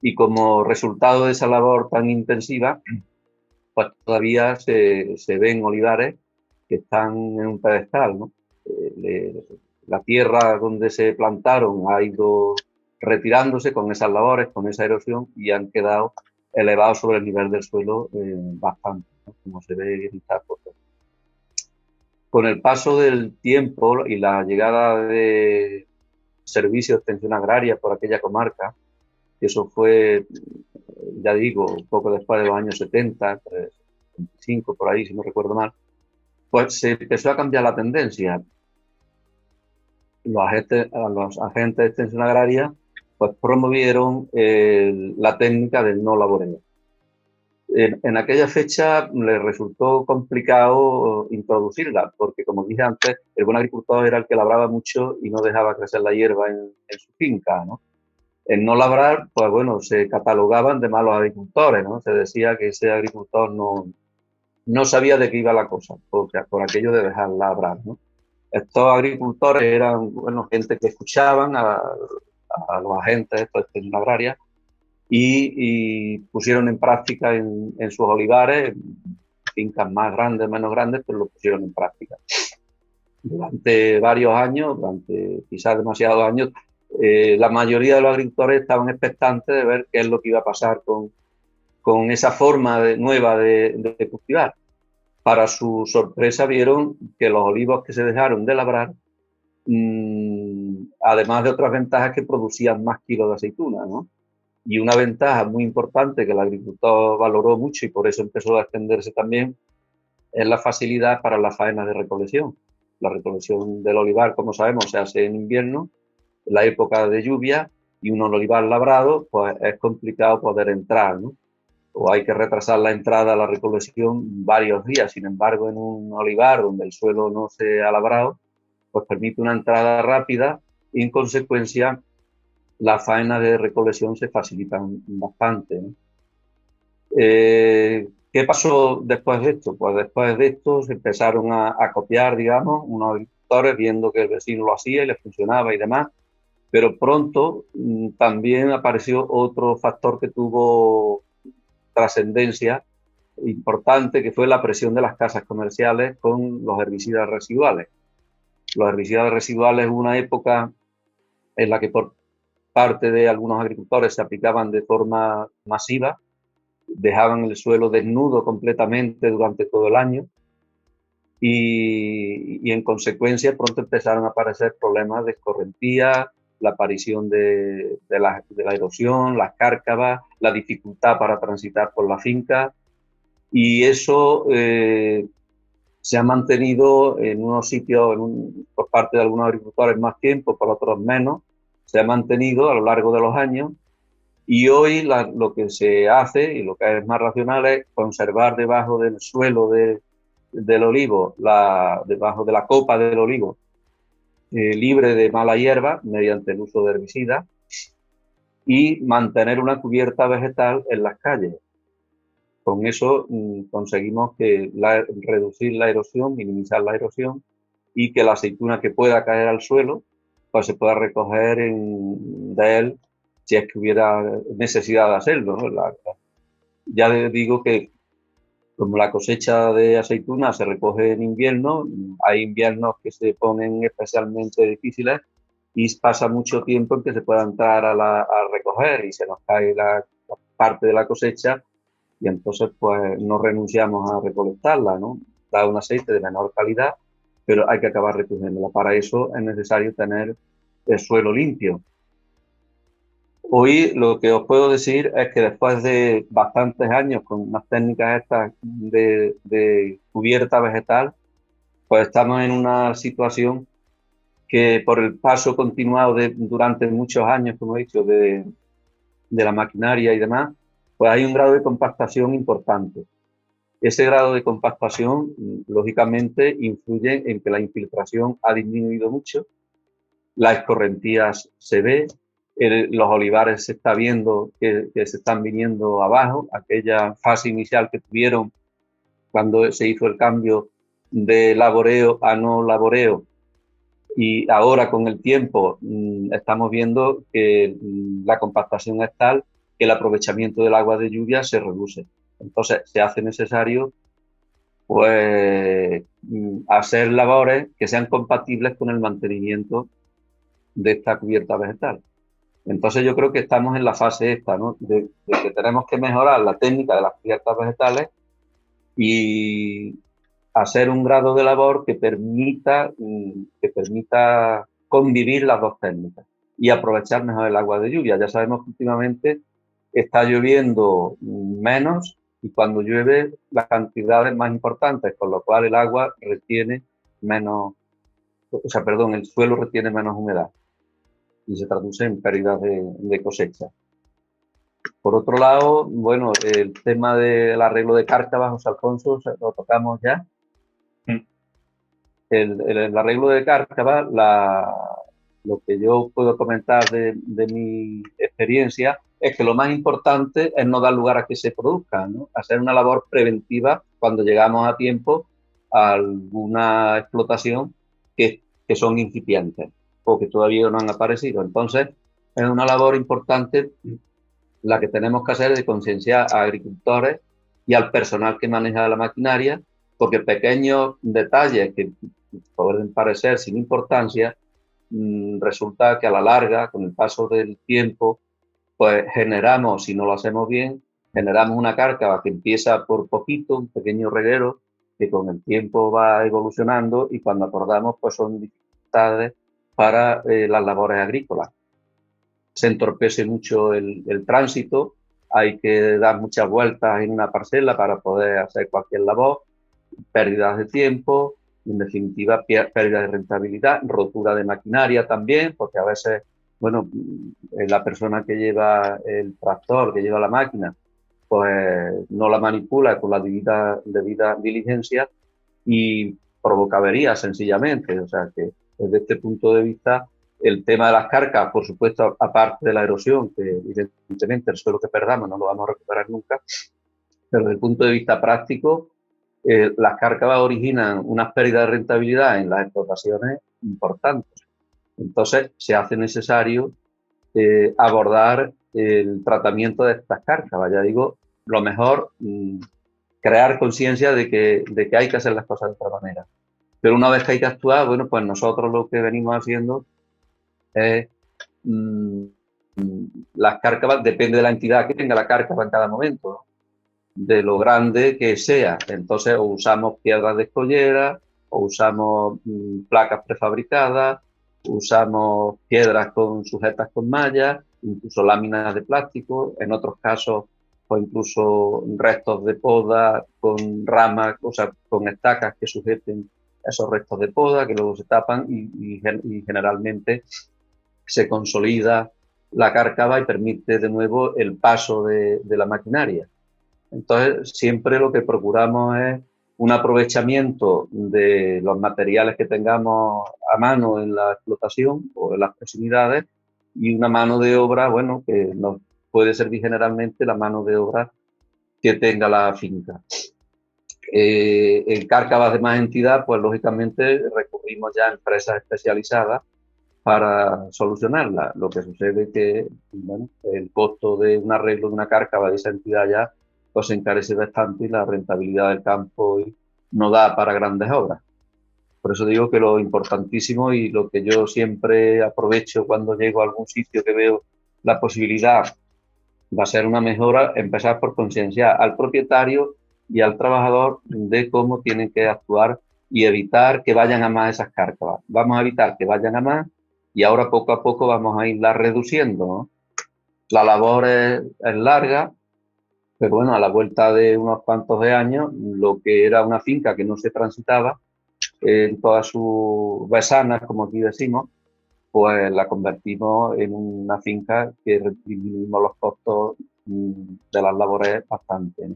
y como resultado de esa labor tan intensiva, pues todavía se, se ven olivares que están en un pedestal. ¿no? Eh, la tierra donde se plantaron ha ido retirándose con esas labores, con esa erosión y han quedado elevados sobre el nivel del suelo eh, bastante, como se ve en esta foto. Con el paso del tiempo y la llegada de servicios de extensión agraria por aquella comarca, eso fue, ya digo, un poco después de los años 70, 25 por ahí, si no recuerdo mal, pues se empezó a cambiar la tendencia. Los agentes, los agentes de extensión agraria pues promovieron eh, la técnica del no laboreo. En, aquella fecha le resultó complicado introducirla, porque como dije antes, el buen agricultor era el que labraba mucho y no dejaba crecer la hierba en, su finca. ¿no? En no labrar, pues bueno, se catalogaban de malos agricultores, ¿no? Se decía que ese agricultor no, no sabía de qué iba la cosa, porque, por aquello de dejar labrar. Estos agricultores eran, bueno, gente que escuchaban a a los agentes de extensión agraria y, pusieron en práctica en, sus olivares, fincas más grandes, menos grandes, pero lo pusieron en práctica. Durante varios años, durante quizás demasiados años, eh, la mayoría de los agricultores estaban expectantes de ver qué es lo que iba a pasar con, con esa forma nueva de, de cultivar. Para su sorpresa vieron que los olivos que se dejaron de labrar Mm, además de otras ventajas que producían más kilos de aceituna, ¿no? Y una ventaja muy importante que el agricultor valoró mucho y por eso empezó a extenderse también es la facilidad para las faenas de recolección. La recolección del olivar, como sabemos, se hace en invierno, en la época de lluvia, y un olivar labrado, pues es complicado poder entrar, ¿no? O hay que retrasar la entrada a la recolección varios días. Sin embargo, en un olivar donde el suelo no se ha labrado, pues permite una entrada rápida en consecuencia la faena de recolección se facilita bastante. Eh, ¿Qué pasó después de esto? Pues después de esto se empezaron a, copiar, digamos, unos agricultores viendo que el vecino lo hacía y le funcionaba y demás, pero pronto mm, también apareció otro factor que tuvo trascendencia importante, que fue la presión de las casas comerciales con los herbicidas residuales. Los herbicidas residuales una época en la que por parte de algunos agricultores se aplicaban de forma masiva, dejaban el suelo desnudo completamente durante todo el año y, en consecuencia pronto empezaron a aparecer problemas de escorrentía, la aparición de, la, erosión, las cárcavas, la dificultad para transitar por la finca. Y eso eh, se ha mantenido en unos sitios por parte de algunos agricultores más tiempo, por otros menos, se ha mantenido a lo largo de los años y hoy lo que se hace y lo que es más racional es conservar debajo del suelo del olivo, debajo de la copa del olivo, eh, libre de mala hierba mediante el uso de herbicidas y mantener una cubierta vegetal en las calles. Con eso mm, conseguimos que reducir la erosión, minimizar la erosión y que la aceituna que pueda caer al suelo pues se pueda recoger en, de él si es que hubiera necesidad de hacerlo. ya digo que como la cosecha de aceituna se recoge en invierno, hay inviernos que se ponen especialmente difíciles y pasa mucho tiempo en que se pueda entrar a, recoger y se nos cae la, parte de la cosecha y entonces pues no renunciamos a recolectarla, ¿no? Da un aceite de menor calidad, pero hay que acabar recogiéndola. Para eso es necesario tener el suelo limpio. Hoy lo que os puedo decir es que después de bastantes años con unas técnicas estas de, de cubierta vegetal, pues estamos en una situación que por el paso continuado de, durante muchos años, como he dicho, de, de la maquinaria y demás, pues hay un grado de compactación importante. Ese grado de compactación, lógicamente, influye en que la infiltración ha disminuido mucho, las escorrentías se ve, los olivares se está viendo que, que, se están viniendo abajo, aquella fase inicial que tuvieron cuando se hizo el cambio de laboreo a no laboreo, y ahora con el tiempo mm, estamos viendo que mm, la compactación es tal que el aprovechamiento del agua de lluvia se reduce. Entonces se hace necesario pues mm, hacer labores que sean compatibles con el mantenimiento de esta cubierta vegetal. Entonces yo creo que estamos en la fase esta, ¿no? de, de que tenemos que mejorar la técnica de las cubiertas vegetales y hacer un grado de labor que permita, mm, que permita convivir las dos técnicas y aprovechar mejor el agua de lluvia. Ya sabemos que últimamente está lloviendo menos y cuando llueve las cantidades más importantes, con lo cual el agua retiene menos, o sea, perdón, el suelo retiene menos humedad y se traduce en pérdidas de, de cosecha. Por otro lado, bueno, el tema del arreglo de cárcavas, José Alfonso, lo tocamos ya. El, arreglo de Cárcava, lo que yo puedo comentar de, mi experiencia es que lo más importante es no dar lugar a que se produzca, hacer una labor preventiva cuando llegamos a tiempo a alguna explotación que, que son incipientes o que todavía no han aparecido. Entonces, es una labor importante la que tenemos que hacer de concienciar a agricultores y al personal que maneja la maquinaria, porque pequeños detalles que pueden parecer sin importancia, mm, resulta que a la larga, con el paso del tiempo, pues generamos, si no lo hacemos bien, generamos una cárcava que empieza por poquito, un pequeño reguero, que con el tiempo va evolucionando y cuando acordamos, pues son dificultades para eh, las labores agrícolas. Se entorpece mucho el, el tránsito, hay que dar muchas vueltas en una parcela para poder hacer cualquier labor, pérdidas de tiempo, en definitiva, pérdida de rentabilidad, rotura de maquinaria también, porque a veces, bueno, mm, la persona que lleva el tractor, que lleva la máquina, pues no la manipula con la debida, diligencia y provoca averías sencillamente. O sea que desde este punto de vista, el tema de las carcas, por supuesto, aparte de la erosión, que evidentemente el suelo que perdamos no lo vamos a recuperar nunca, pero desde el punto de vista práctico, eh, las cárcavas originan unas pérdidas de rentabilidad en las explotaciones importantes. Entonces, se hace necesario eh, abordar el tratamiento de estas cárcavas. Ya digo, lo mejor, mm, crear conciencia de que, de que hay que hacer las cosas de otra manera. Pero una vez que hay que actuar, bueno, pues nosotros lo que venimos haciendo es mm, mm, las cárcavas, depende de la entidad que tenga la cárcava en cada momento de lo grande que sea. Entonces, o usamos piedras de escollera, o usamos placas prefabricadas, usamos piedras con, sujetas con mallas, incluso láminas de plástico, en otros casos, o incluso restos de poda con ramas, o sea, con estacas que sujeten esos restos de poda, que luego se tapan y, generalmente se consolida la cárcava y permite de nuevo el paso de, la maquinaria. Entonces, siempre lo que procuramos es un aprovechamiento de los materiales que tengamos a mano en la explotación o en las proximidades y una mano de obra, bueno, que nos puede servir generalmente la mano de obra que tenga la finca. Eh, en cárcavas de más entidad, pues lógicamente recurrimos ya a empresas especializadas para solucionarla. Lo que sucede es que el costo de un arreglo de una cárcava de esa entidad ya pues encarece bastante y la rentabilidad del campo no da para grandes obras. Por eso digo que lo importantísimo y lo que yo siempre aprovecho cuando llego a algún sitio que veo la posibilidad a ser una mejora, empezar por concienciar al propietario y al trabajador de cómo tienen que actuar y evitar que vayan a más esas cárcavas. Vamos a evitar que vayan a más y ahora poco a poco vamos a irla reduciendo. La labor es, larga, pero bueno, a la vuelta de unos cuantos de años, lo que era una finca que no se transitaba, en todas sus besanas, como aquí decimos, pues la convertimos en una finca que disminuimos los costos mm, de las labores bastante.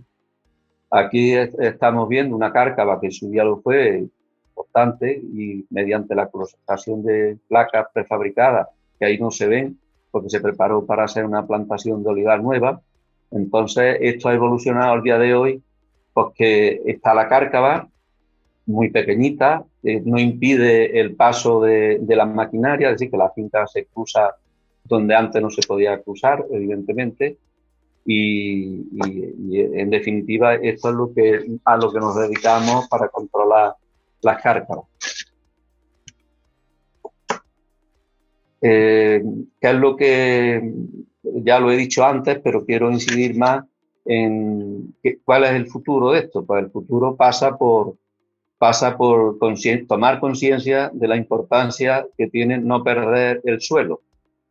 Aquí estamos viendo una cárcava que su día lo fue importante y mediante la colocación de placas prefabricadas, que ahí no se ven, porque se preparó para hacer una plantación de olivar nueva. Entonces, esto ha evolucionado al día de hoy, porque está la cárcava, muy pequeñita, eh, no impide el paso de, de, la maquinaria, es decir, que la finca se cruza donde antes no se podía cruzar, evidentemente, y, y, en definitiva esto es lo que, a lo que nos dedicamos para controlar las cárcaras. Eh, ¿Qué es lo que ya lo he dicho antes, pero quiero incidir más en cuál es el futuro de esto? Pues el futuro pasa por, pasa por tomar conciencia de la importancia que tiene no perder el suelo.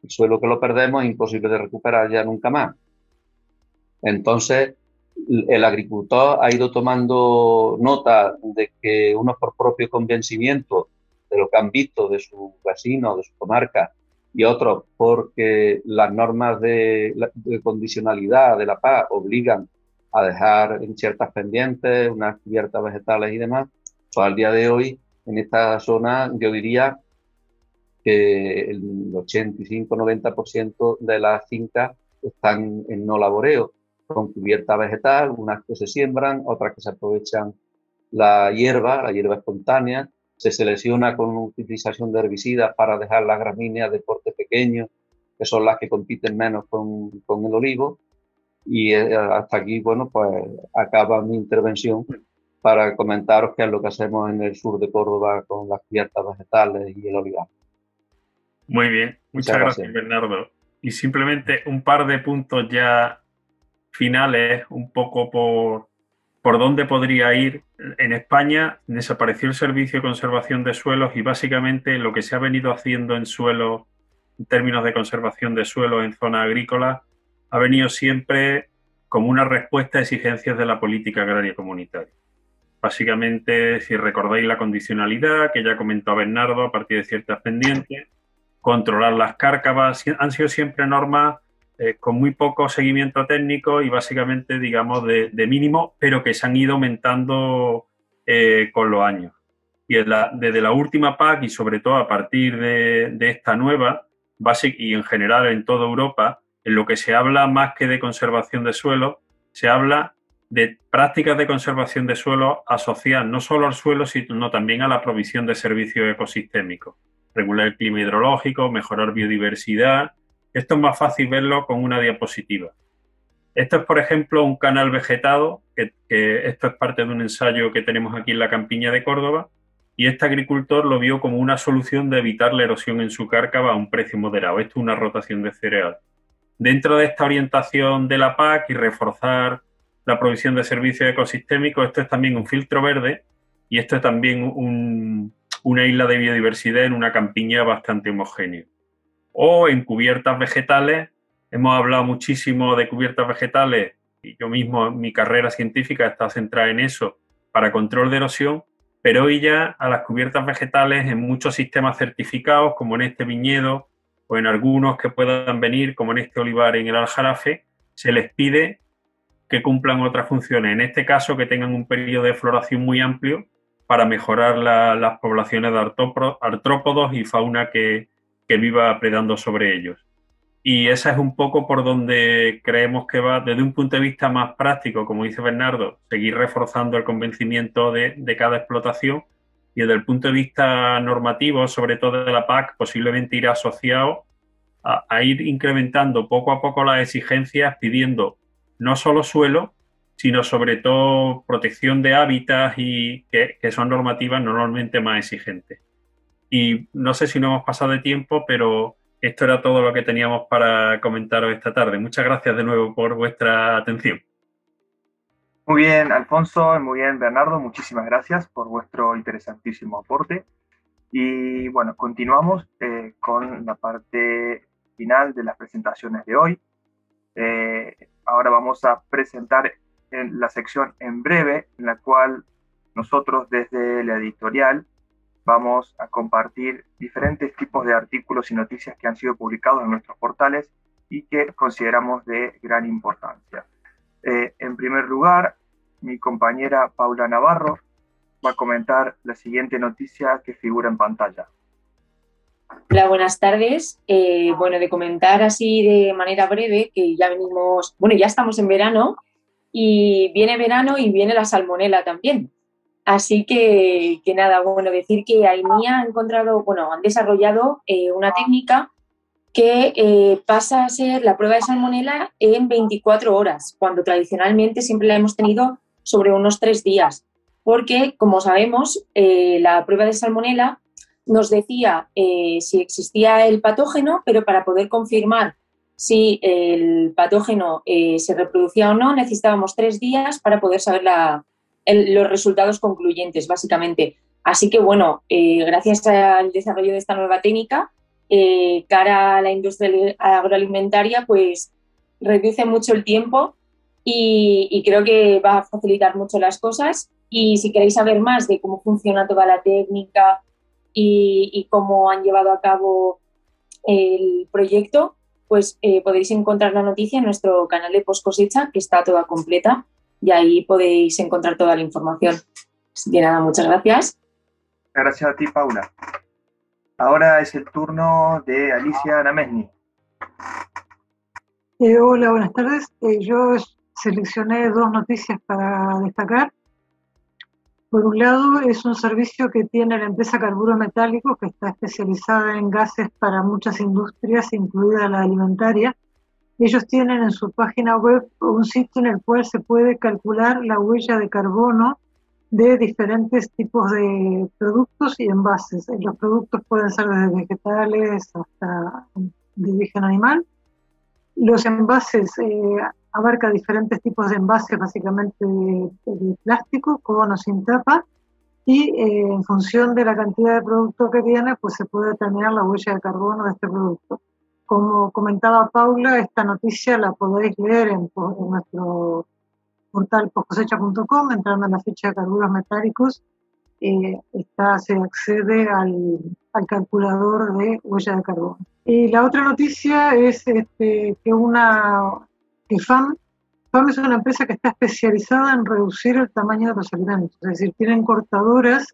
El suelo que lo perdemos es imposible de recuperar ya nunca más. Entonces, el agricultor ha ido tomando nota de que unos por propio convencimiento de lo que han visto de su vecino, de su comarca, y otros porque las normas de, condicionalidad de la paz obligan a dejar en ciertas pendientes unas cubiertas vegetales y demás, pues al día de hoy en esta zona yo diría que el 85-90% de las fincas están en no laboreo con cubierta vegetal, unas que se siembran, otras que se aprovechan la hierba, la hierba espontánea, se selecciona con utilización de herbicidas para dejar las gramíneas de porte pequeño, que son las que compiten menos con, con el olivo. Y eh, hasta aquí, bueno, pues acaba mi intervención para comentaros qué es lo que hacemos en el sur de Córdoba con las cubiertas vegetales y el olivar. Muy bien, muchas, gracias, Bernardo. Y simplemente un par de puntos ya finales un poco por, por dónde podría ir. En España desapareció el servicio de conservación de suelos y básicamente lo que se ha venido haciendo en suelos, en términos de conservación de suelos en zona agrícola, ha venido siempre como una respuesta a exigencias de la política agraria comunitaria. Básicamente, si recordáis la condicionalidad que ya comentó Bernardo a partir de ciertas pendientes, controlar las cárcavas, han sido siempre normas eh, con muy poco seguimiento técnico y básicamente, digamos, de, mínimo, pero que se han ido aumentando eh, con los años. Y desde la última PAC y sobre todo a partir de, esta nueva, y en general en toda Europa, en lo que se habla más que de conservación de suelo, se habla de prácticas de conservación de suelo asociadas no solo al suelo, sino también a la provisión de servicios ecosistémicos. Regular el clima hidrológico, mejorar biodiversidad, esto es más fácil verlo con una diapositiva. Esto es, por ejemplo, un canal vegetado, que, esto es parte de un ensayo que tenemos aquí en la campiña de Córdoba, y este agricultor lo vio como una solución de evitar la erosión en su cárcava a un precio moderado. Esto es una rotación de cereal. Dentro de esta orientación de la PAC y reforzar la provisión de servicios ecosistémicos, esto es también un filtro verde y esto es también una isla de biodiversidad en una campiña bastante homogénea o en cubiertas vegetales. Hemos hablado muchísimo de cubiertas vegetales y yo mismo mi carrera científica está centrada en eso para control de erosión, pero hoy ya a las cubiertas vegetales en muchos sistemas certificados, como en este viñedo o en algunos que puedan venir, como en este olivar en el Aljarafe, se les pide que cumplan otras funciones. En este caso, que tengan un periodo de floración muy amplio para mejorar las poblaciones de artrópodos y fauna que, que viva predando sobre ellos. Y esa es un poco por donde creemos que va, desde un punto de vista más práctico, como dice Bernardo, seguir reforzando el convencimiento de, cada explotación y desde el punto de vista normativo, sobre todo de la PAC, posiblemente ir asociado a, ir incrementando poco a poco las exigencias, pidiendo no solo suelo, sino sobre todo protección de hábitats y que son normativas normalmente más exigentes. Y no sé si no hemos pasado de tiempo, pero esto era todo lo que teníamos para comentaros esta tarde. Muchas gracias de nuevo por vuestra atención. Muy bien, Alfonso, muy bien, Bernardo, muchísimas gracias por vuestro interesantísimo aporte. Y bueno, continuamos eh, con la parte final de las presentaciones de hoy. Eh, ahora vamos a presentar en la sección en breve, en la cual nosotros desde la editorial vamos a compartir diferentes tipos de artículos y noticias que han sido publicados en nuestros portales y que consideramos de gran importancia. Eh, en primer lugar, mi compañera Paula Navarro va a comentar la siguiente noticia que figura en pantalla. Hola, buenas tardes. Eh, bueno, de comentar así de manera breve que ya venimos, bueno, ya estamos en verano y viene verano y viene la salmonela también. Así que, nada, bueno, decir que AINIA ha encontrado, bueno, han desarrollado eh, una técnica que eh, pasa a ser la prueba de salmonela en 24 horas, cuando tradicionalmente siempre la hemos tenido sobre unos tres días. Porque, como sabemos, eh, la prueba de salmonela nos decía si existía el patógeno, pero para poder confirmar si el patógeno se reproducía o no, necesitábamos tres días para poder saber la, los resultados concluyentes, básicamente. Así que, bueno, eh, gracias al desarrollo de esta nueva técnica, eh, cara a la industria agroalimentaria, pues reduce mucho el tiempo y, creo que va a facilitar mucho las cosas. Y si queréis saber más de cómo funciona toda la técnica y, cómo han llevado a cabo el proyecto, pues eh, podéis encontrar la noticia en nuestro canal de post cosecha, que está toda completa y ahí podéis encontrar toda la información. Así que nada, muchas gracias. Gracias a ti, Paula. Ahora es el turno de Alicia Namesni. Eh, hola, buenas tardes. Eh, yo seleccioné dos noticias para destacar. Por un lado, es un servicio que tiene la empresa Carburo Metálico, que está especializada en gases para muchas industrias, incluida la alimentaria, ellos tienen en su página web un sitio en el cual se puede calcular la huella de carbono de diferentes tipos de productos y envases. Los productos pueden ser desde vegetales hasta de origen animal. Los envases eh, abarca diferentes tipos de envases, básicamente de, plástico, con o sin tapa, y eh, en función de la cantidad de producto que tiene, pues se puede determinar la huella de carbono de este producto. Como comentaba Paula, esta noticia la podéis leer en, nuestro portal poscosecha.com, entrando en la fecha de carburos metálicos, eh, se accede al, calculador de huella de carbono. Y la otra noticia es este, que una que FAM es una empresa que está especializada en reducir el tamaño de los alimentos, es decir, tienen cortadoras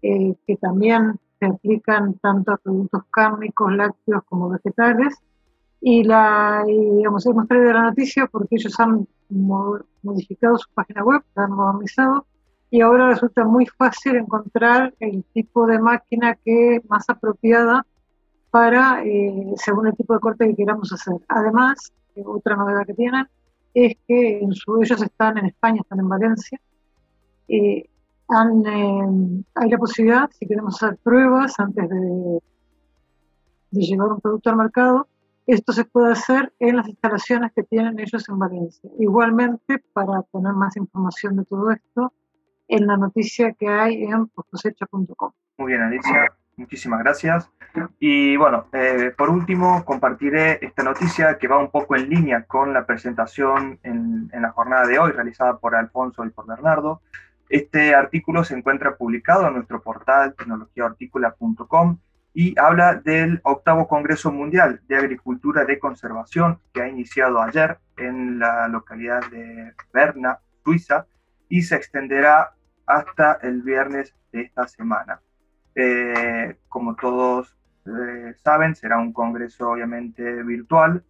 eh, que también se aplican tanto a productos cárnicos, lácteos como vegetales. Y, la, digamos, hemos traído la noticia porque ellos han modificado su página web, la han modernizado, y ahora resulta muy fácil encontrar el tipo de máquina que más apropiada para, eh, según el tipo de corte que queramos hacer. Además, eh, otra novedad que tienen es que en su, ellos están en España, están en Valencia, eh, eh, hay la posibilidad, si queremos hacer pruebas antes de, de llevar un producto al mercado, esto se puede hacer en las instalaciones que tienen ellos en Valencia. Igualmente, para tener más información de todo esto, en la noticia que hay en cosecha.com. Muy bien, Alicia, muchísimas gracias. Y bueno, eh, por último, compartiré esta noticia que va un poco en línea con la presentación en, en la jornada de hoy realizada por Alfonso y por Bernardo. Este artículo se encuentra publicado en nuestro portal tecnologiaarticula.com y habla del octavo Congreso Mundial de Agricultura de Conservación que ha iniciado ayer en la localidad de Berna, Suiza, y se extenderá hasta el viernes de esta semana. Eh, como todos eh, saben, será un congreso obviamente virtual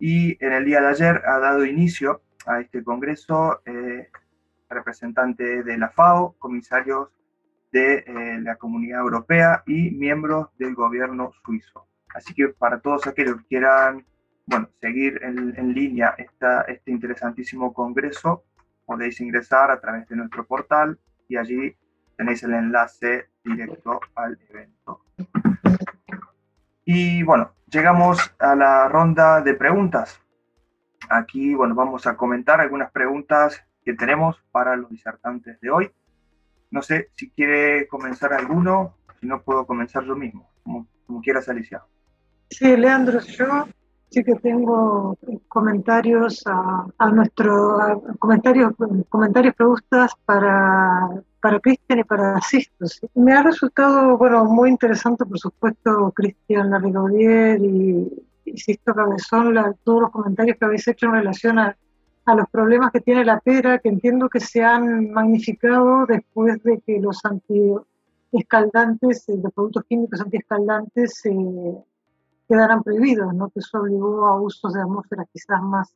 y en el día de ayer ha dado inicio a este congreso eh, representante de la FAO, comisarios de eh, la Comunidad Europea y miembros del gobierno suizo. Así que para todos aquellos que quieran bueno, seguir en, en línea esta, este interesantísimo congreso, podéis ingresar a través de nuestro portal y allí tenéis el enlace directo al evento. Y bueno, llegamos a la ronda de preguntas. Aquí, bueno, vamos a comentar algunas preguntas que tenemos para los disertantes de hoy. No sé si quiere comenzar alguno, si no puedo comenzar yo mismo, como, como quieras, Alicia. Sí, Leandro, yo sí que tengo comentarios a, a nuestro comentarios comentarios preguntas para para Cristian y para Sistos. Me ha resultado bueno muy interesante por supuesto Cristian Larrigaudier y, y Sisto Cabezón la, todos los comentarios que habéis hecho en relación a, a los problemas que tiene la pera que entiendo que se han magnificado después de que los antiescaldantes los productos químicos antiescaldantes se quedaran prohibidos, ¿no? que eso obligó a usos de atmósferas quizás más,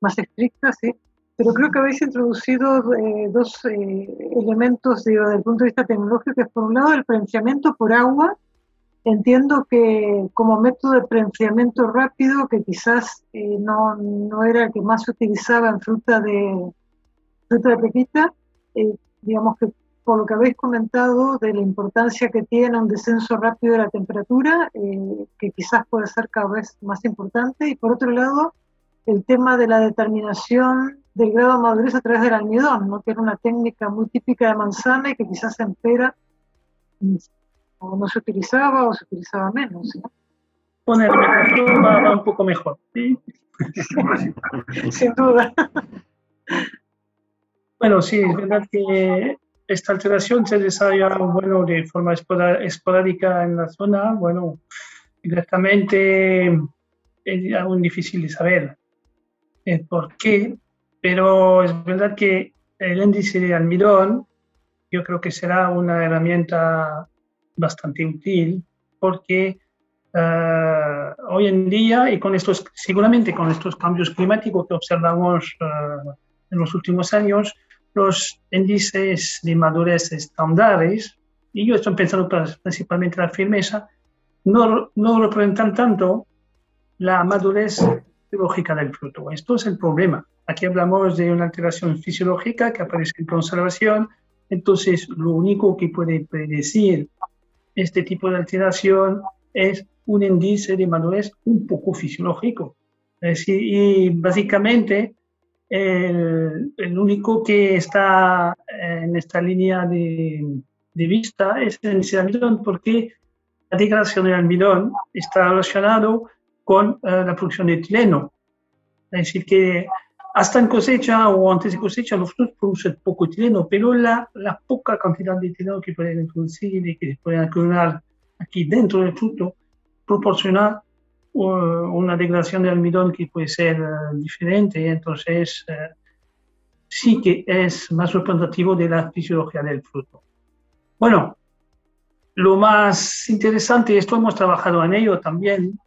más estrictas, ¿sí? pero creo que habéis introducido eh, dos eh, elementos digo, desde el punto de vista tecnológico, que es por un lado el preenciamiento por agua, entiendo que como método de preenciamiento rápido, que quizás eh, no, no, era el que más se utilizaba en fruta de, fruta de pepita, digamos que por lo que habéis comentado de la importancia que tiene un descenso rápido de la temperatura, eh, que quizás puede ser cada vez más importante, y por otro lado, el tema de la determinación del grado de madurez a través del almidón, ¿no? que era una técnica muy típica de manzana y que quizás en pera o no se utilizaba o se utilizaba menos. ¿no? Poner va, va un poco mejor. ¿sí? Sin duda. Bueno, sí, es verdad que esta alteración se desarrolla bueno, de forma esporádica en la zona, bueno, directamente es aún difícil de saber el por qué, pero es verdad que el índice de almidón yo creo que será una herramienta bastante útil porque uh, hoy en día y con estos, seguramente con estos cambios climáticos que observamos uh, en los últimos años, los índices de madurez estándares, y yo estoy pensando principalmente en la firmeza, no, no representan tanto la madurez biológica del fruto. Esto es el problema. Aquí hablamos de una alteración fisiológica que aparece en conservación, entonces lo único que puede predecir este tipo de alteración es un índice de madurez un poco fisiológico. Es decir, y básicamente el, el, único que está en esta línea de, de vista es el almidón, porque la degradación del almidón está relacionado con uh, la producción de etileno. Es decir, que hasta en cosecha o antes de cosecha los frutos producen poco etileno, pero la, la poca cantidad de etileno que pueden introducir y que pueden acumular aquí dentro del fruto proporciona una degradación de almidón que puede ser uh, diferente, entonces uh, sí que es más representativo de la fisiología del fruto. Bueno, lo más interesante, esto hemos trabajado en ello también,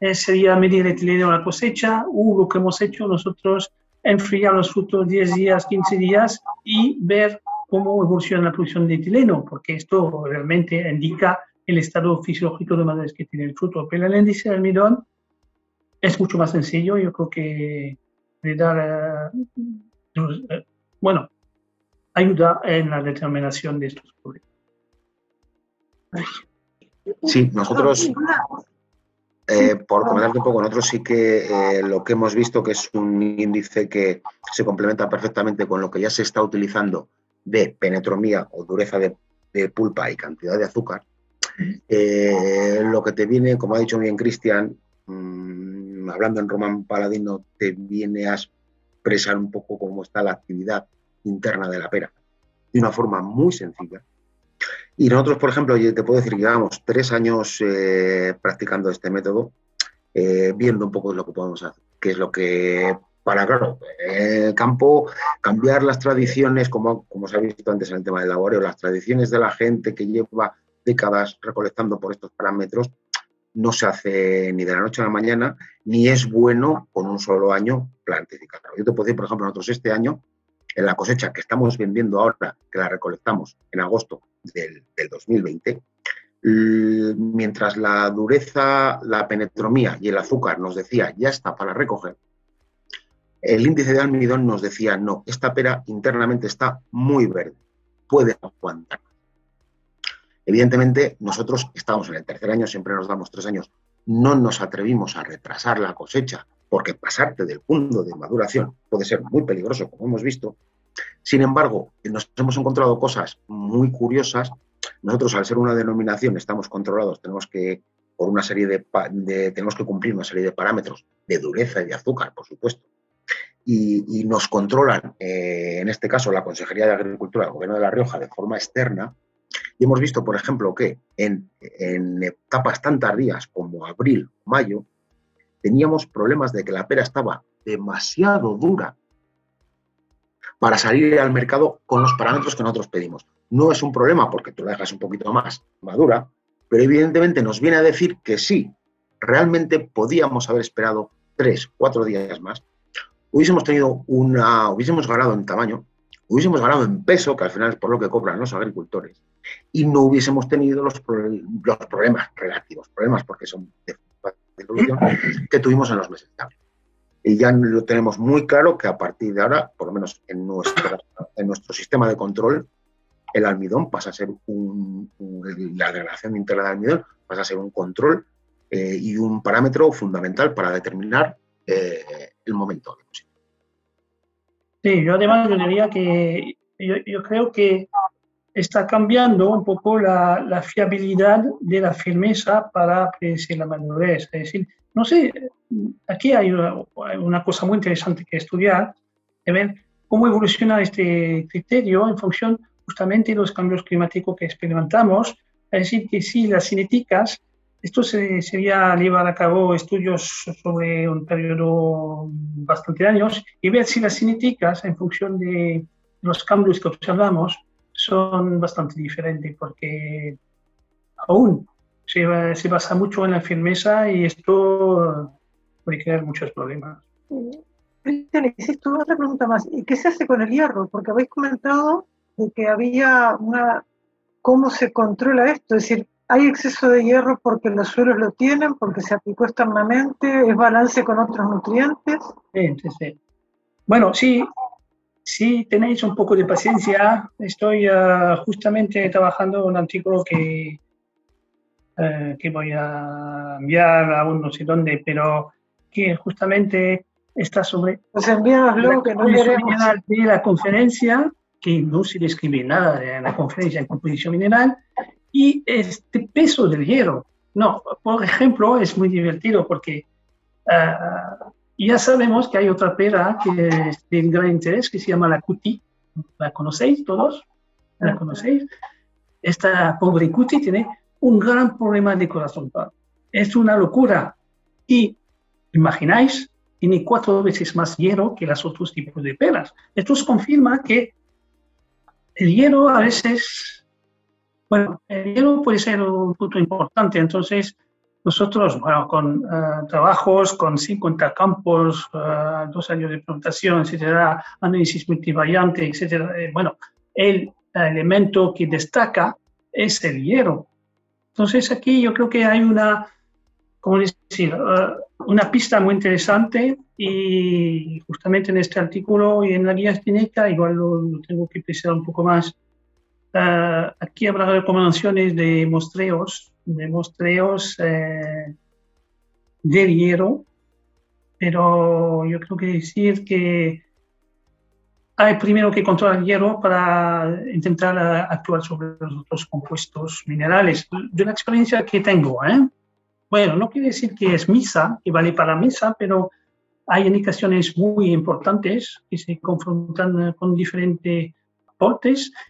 eh, sería medir el etileno a la cosecha, o lo que hemos hecho nosotros, enfriar los frutos 10 días, 15 días y ver cómo evoluciona la producción de etileno, porque esto realmente indica el estado fisiológico de madurez que tiene el fruto. Pero el índice de almidón es mucho más sencillo. Yo creo que le da, uh, bueno, ayuda en la determinación de estos problemas. Sí, nosotros, eh, por comentarte un poco, nosotros sí que eh, lo que hemos visto que es un índice que se complementa perfectamente con lo que ya se está utilizando de penetromía o dureza de, de pulpa y cantidad de azúcar, eh, lo que te viene, como ha dicho bien Cristian, mmm, hablando en román paladino, te viene a expresar un poco cómo está la actividad interna de la pera, de una forma muy sencilla. Y nosotros, por ejemplo, te puedo decir que llevamos tres años eh, practicando este método, eh, viendo un poco lo que podemos hacer, qué es lo que, para, claro, el campo, cambiar las tradiciones, como, como se ha visto antes en el tema del laboreo, las tradiciones de la gente que lleva décadas recolectando por estos parámetros, no se hace ni de la noche a la mañana, ni es bueno con un solo año plantificar. Yo te puedo decir, por ejemplo, nosotros este año, en la cosecha que estamos vendiendo ahora, que la recolectamos en agosto del, 2020, mientras la dureza, la penetromía y el azúcar nos decía ya está para recoger, el índice de almidón nos decía no, esta pera internamente está muy verde, puede aguantar. Evidentemente, nosotros estamos en el tercer año, siempre nos damos tres años, no nos atrevimos a retrasar la cosecha, porque pasarte del punto de maduración puede ser muy peligroso, como hemos visto. Sin embargo, nos hemos encontrado cosas muy curiosas. Nosotros, al ser una denominación, estamos controlados, tenemos que, por una serie de, tenemos que cumplir una serie de parámetros de dureza y de azúcar, por supuesto. Y, nos controlan, eh, en este caso, la Consejería de Agricultura del Gobierno de La Rioja de forma externa, y hemos visto, por ejemplo, que en, etapas tan tardías como abril, mayo, teníamos problemas de que la pera estaba demasiado dura para salir al mercado con los parámetros que nosotros pedimos. No es un problema porque tú la dejas un poquito más madura, pero evidentemente nos viene a decir que sí, realmente podíamos haber esperado tres, cuatro días más, hubiésemos tenido una, hubiésemos ganado en tamaño, hubiésemos ganado en peso, que al final es por lo que cobran los agricultores, y no hubiésemos tenido los, los problemas relativos, problemas porque son de, que tuvimos en los meses de abril. Y ya lo tenemos muy claro que a partir de ahora, por lo menos en, en nuestro sistema de control, el almidón pasa a ser un, la degradación íntegra de almidón pasa a ser un control eh, y un parámetro fundamental para determinar eh, el momento de Sí, yo además yo diría que yo, creo que está cambiando un poco la, fiabilidad de la firmeza para predecir la madurez. Es decir, no sé, aquí hay una, cosa muy interesante que estudiar, de ver cómo evoluciona este criterio en función justamente de los cambios climáticos que experimentamos. Es decir, que si las cinéticas esto se, sería llevar a cabo estudios sobre un periodo bastante de años y ver si las cinéticas, en función de los cambios que observamos, son bastante diferentes, porque aún se, se basa mucho en la firmeza y esto puede crear muchos problemas. Cristian, hiciste otra pregunta más. ¿Y qué se hace con el hierro? Porque habéis comentado de que había una... ¿Cómo se controla esto? Es decir, hay exceso de hierro porque los suelos lo tienen, porque se aplicó externamente, es balance con otros nutrientes. Sí, sí, sí. Bueno, sí, si tenéis un poco de paciencia, estoy uh, justamente trabajando un artículo que, uh, que voy a enviar a un no sé dónde, pero que justamente está sobre pues envíaslo, que no de la conferencia, que no se describe nada de la conferencia en composición mineral, y este peso del hierro. No, por ejemplo, es muy divertido porque uh, ya sabemos que hay otra pera que es de gran interés que se llama la cuti. ¿La conocéis todos? ¿La conocéis? Esta pobre cuti tiene un gran problema de corazón. Es una locura. Y imagináis, tiene cuatro veces más hierro que los otros tipos de peras. Esto confirma que el hierro a veces bueno, el hielo puede ser un punto importante. Entonces, nosotros, bueno, con uh, trabajos con 50 campos, uh, dos años de plantación, etcétera, análisis multivariante, etcétera, eh, bueno, el elemento que destaca es el hierro. Entonces, aquí yo creo que hay una, ¿cómo decir? Uh, una pista muy interesante y justamente en este artículo y en la guía espineta, igual lo, lo tengo que precisar un poco más, aquí habrá recomendaciones de mostreos, de mostreos eh, del hierro, pero yo creo que decir que hay primero que controlar el hierro para intentar uh, actuar sobre los otros compuestos minerales. De la experiencia que tengo, ¿eh? bueno, no quiere decir que es misa, que vale para misa, pero hay indicaciones muy importantes que se confrontan con diferentes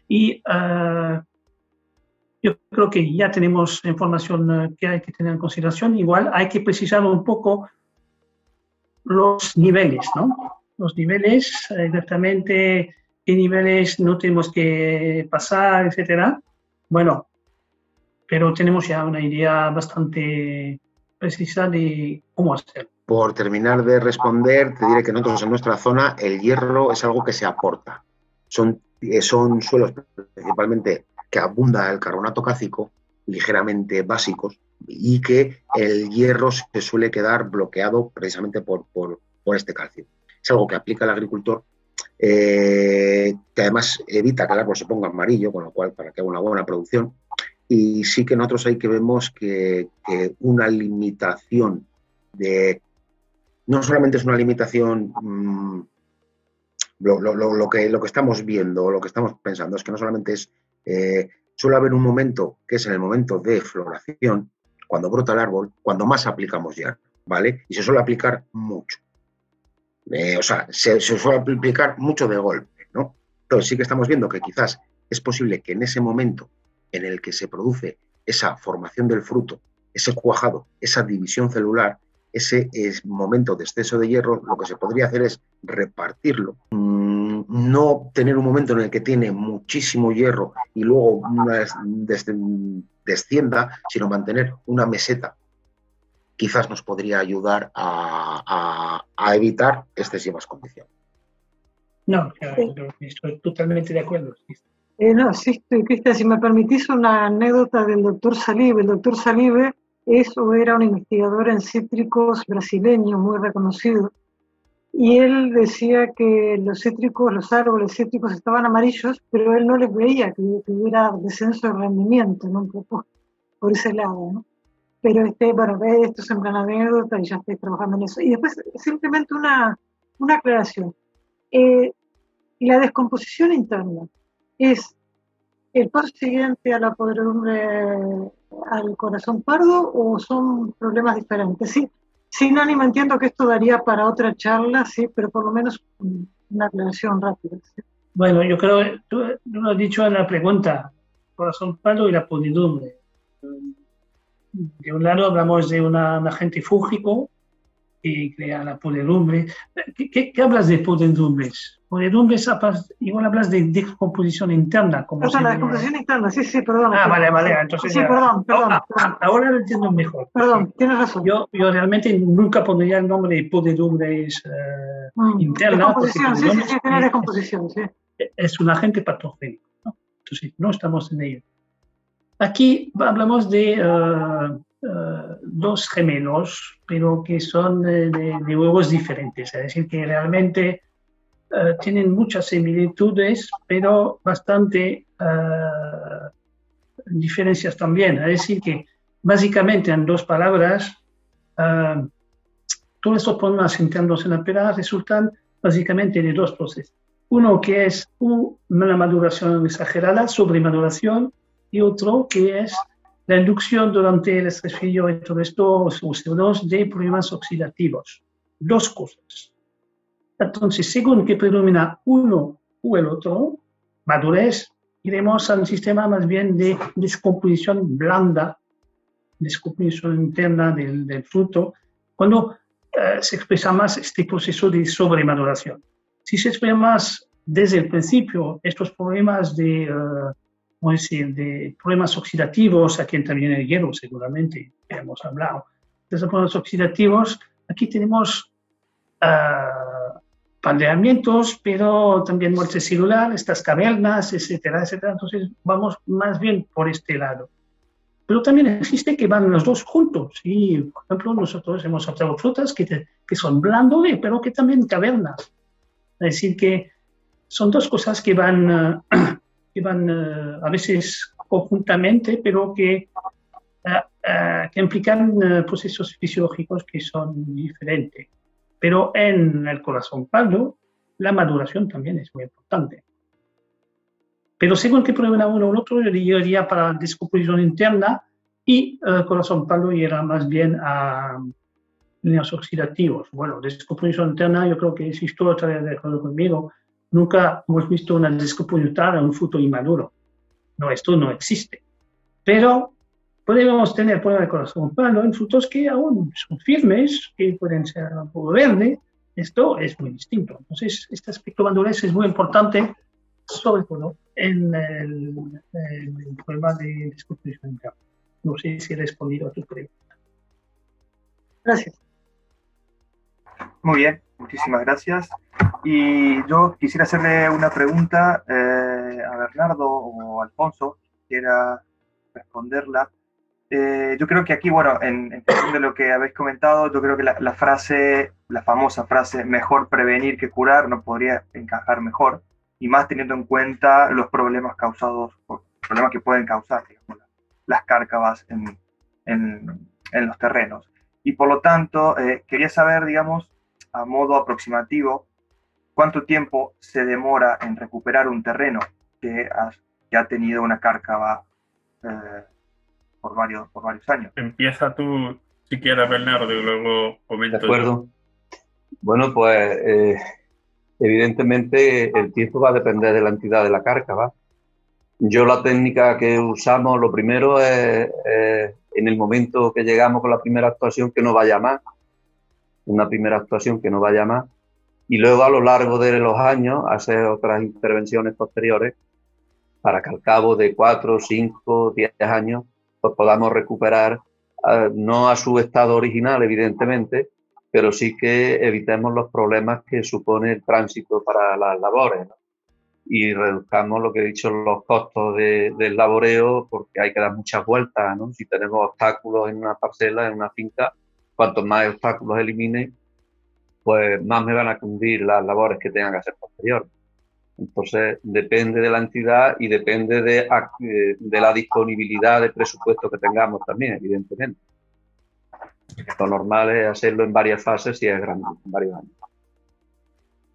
y uh, yo creo que ya tenemos información eh, que hay que tener en consideración. Igual hay que precisar un poco los niveles, ¿no? Los niveles, exactamente qué niveles no tenemos que pasar, etcétera. Bueno, pero tenemos ya una idea bastante precisa de cómo hacer. Por terminar de responder, te diré que nosotros en nuestra zona el hierro es algo que se aporta. Son, eh, son suelos principalmente que abunda el carbonato cácico, ligeramente básicos, y que el hierro se suele quedar bloqueado precisamente por, por, este calcio. Es algo que aplica el agricultor, eh, que además evita que el árbol se ponga amarillo, con lo cual para que haga una buena producción, y sí que nosotros hay que vemos que, una limitación de... No solamente es una limitación... Mm, lo, que, lo que estamos viendo, lo que estamos pensando, es que no solamente es... Eh, suele haber un momento, que es en el momento de floración, cuando brota el árbol, cuando más aplicamos ya, ¿vale? Y se suele aplicar mucho. Eh, o sea, se, suele aplicar mucho de golpe, ¿no? Entonces sí que estamos viendo que quizás es posible que en ese momento en el que se produce esa formación del fruto, ese cuajado, esa división celular, ese momento de exceso de hierro, lo que se podría hacer es repartirlo, no tener un momento en el que tiene muchísimo hierro y luego descienda, sino mantener una meseta. Quizás nos podría ayudar a, evitar excesivas condiciones. No, estoy totalmente de acuerdo. Eh, no, sí, Cristian, si me permitís una anécdota del doctor Salive. El doctor Salive es o era un investigador en cítricos brasileño muy reconocido. Y él decía que los cítricos, los árboles cítricos estaban amarillos, pero él no les veía que, hubiera descenso de rendimiento, ¿no? Un por ese lado, ¿no? Pero este, bueno, esto es en plan anécdota y ya estoy trabajando en eso. Y después, simplemente una, una aclaración. Eh, la descomposición interna es el paso siguiente a la podredumbre al corazón pardo o son problemas diferentes? Sí, sí, no, ni me entiendo que esto daría para otra charla, sí, pero por lo menos una aclaración rápida. Bueno, yo creo, tú lo has dicho en la pregunta, corazón pardo y la podredumbre. De un lado hablamos de un agente fúngico que crea la podredumbre. ¿Qué, qué, hablas de podredumbres? Podredumbres, igual hablas de descomposición interna. Como la descomposición interna, sí, sí, perdón. Ah, vale, vale, entonces... Sí, perdón, perdón, Ahora lo entiendo mejor. Perdón, tienes razón. Yo, yo realmente nunca pondría el nombre de podredumbres eh, mm, interna. Descomposición, sí, sí, sí, tiene descomposición, sí. Es un agente patogénico, ¿no? Entonces, no estamos en ello. Aquí hablamos de... Uh, eh, dos gemelos, pero que son de, huevos diferentes, es decir, que realmente eh, tienen muchas similitudes, pero bastante eh, diferencias también. Es decir, que básicamente en dos palabras, todos estos problemas internos en la pera resultan básicamente de dos procesos. Uno que es una maduración exagerada, sobremaduración, y otro que es la inducción durante el estrés frío y todo esto, CO2, de problemas oxidativos. Dos cosas. Entonces, según que predomina uno o el otro, madurez, iremos a un sistema más bien de descomposición blanda, descomposición interna del, fruto, cuando eh, se expresa más este proceso de sobremaduración. Si se expresa más desde el principio estos problemas de... Eh, decir, de problemas oxidativos, aquí también el hierro seguramente, hemos hablado. De esos problemas oxidativos, aquí tenemos uh, pandeamientos, pero también muerte celular, estas cavernas, etcétera, etcétera. Entonces vamos más bien por este lado. Pero también existe que van los dos juntos. Y, por ejemplo, nosotros hemos observado frutas que, que son blandoles, pero que también cavernas. Es decir, que son dos cosas que van uh, van eh, a veces conjuntamente, pero que, eh, eh, que implican procesos fisiológicos que son diferentes. Pero en el corazón pardo, la maduración también es muy importante. Pero según que prueben uno o otro, yo diría para descomposición interna y el corazón pardo irá más bien a líneas oxidativos. Bueno, descomposición interna, yo creo que si tú estarías de acuerdo conmigo, Nunca hemos visto una en un fruto inmaduro. No, esto no existe. pero podemos tener prueba de corazón palo en frutos que aún son firmes, que pueden ser un poco verde. Esto es muy distinto. Entonces, este aspecto madurez es muy importante, sobre todo en el, problema de descomposición No sé si he respondido a tu pregunta. Gracias. Muy bien, muchísimas gracias. Y yo quisiera hacerle una pregunta eh, a Bernardo o Alfonso, quiera responderla. Eh, yo creo que aquí, bueno, en, función de lo que habéis comentado, yo creo que la, frase, la famosa frase, mejor prevenir que curar, no podría encajar mejor, y más teniendo en cuenta los problemas causados, problemas que pueden causar, digamos, las cárcavas en, en, en, los terrenos. Y por lo tanto, eh, quería saber, digamos, a modo aproximativo, cuánto tiempo se demora en recuperar un terreno que ha, que ha tenido una cárcava eh, por varios, por varios años. Empieza tú, si quieres, Bernardo, y luego comento. De acuerdo. Bueno, pues eh, evidentemente el tiempo va a depender de la entidad de la cárcava. Yo la técnica que usamos, lo primero es en el momento que llegamos con la primera actuación que no vaya más, una primera actuación que no vaya más, y luego a lo largo de los años hacer otras intervenciones posteriores para que al cabo de cuatro, cinco, diez años pues podamos recuperar, eh, no a su estado original, evidentemente, pero sí que evitemos los problemas que supone el tránsito para las labores. Y reduzcamos lo que he dicho, los costos del laboreo, porque hay que dar muchas vueltas. ¿no? Si tenemos obstáculos en una parcela, en una finca, cuantos más obstáculos elimine, pues más me van a cundir las labores que tengan que hacer posterior. Entonces, depende de la entidad y depende de, de la disponibilidad de presupuesto que tengamos también, evidentemente. Lo normal es hacerlo en varias fases y es grande, en varios años.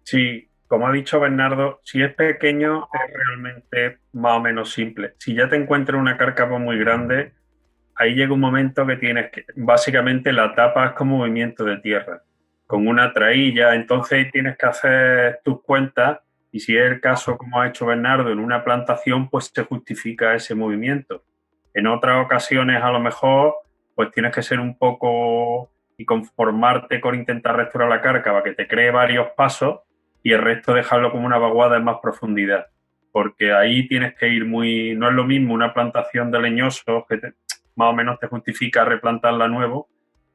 Sí, como ha dicho Bernardo, si es pequeño es realmente más o menos simple. Si ya te encuentras una cárcava muy grande, ahí llega un momento que tienes que, básicamente la tapa es como movimiento de tierra, con una trailla, entonces tienes que hacer tus cuentas y si es el caso, como ha hecho Bernardo, en una plantación, pues se justifica ese movimiento. En otras ocasiones, a lo mejor, pues tienes que ser un poco y conformarte con intentar restaurar la cárcava, que te cree varios pasos y el resto dejarlo como una vaguada en más profundidad. Porque ahí tienes que ir muy. No es lo mismo una plantación de leñosos que más o menos te justifica replantarla nuevo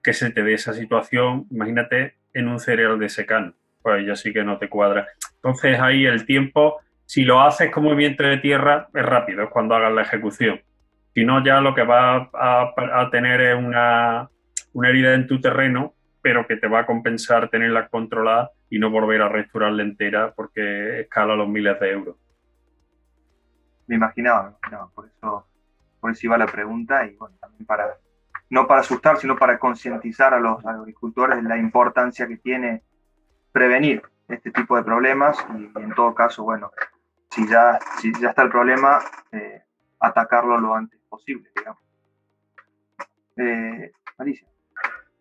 que se te dé esa situación, imagínate, en un cereal de secano pues ya sí que no te cuadra. Entonces ahí el tiempo, si lo haces como movimiento de tierra, es rápido, es cuando hagas la ejecución. Si no, ya lo que va a, tener es una, una, herida en tu terreno, pero que te va a compensar tenerla controlada y no volver a restaurarla entera porque escala los miles de euros. Me imaginaba, por eso, por eso iba la pregunta y bueno, también para, no para asustar, sino para concientizar a los agricultores de la importancia que tiene prevenir este tipo de problemas y, en todo caso, bueno, si ya, si ya está el problema, eh, atacarlo lo antes posible, digamos. Eh, Alicia.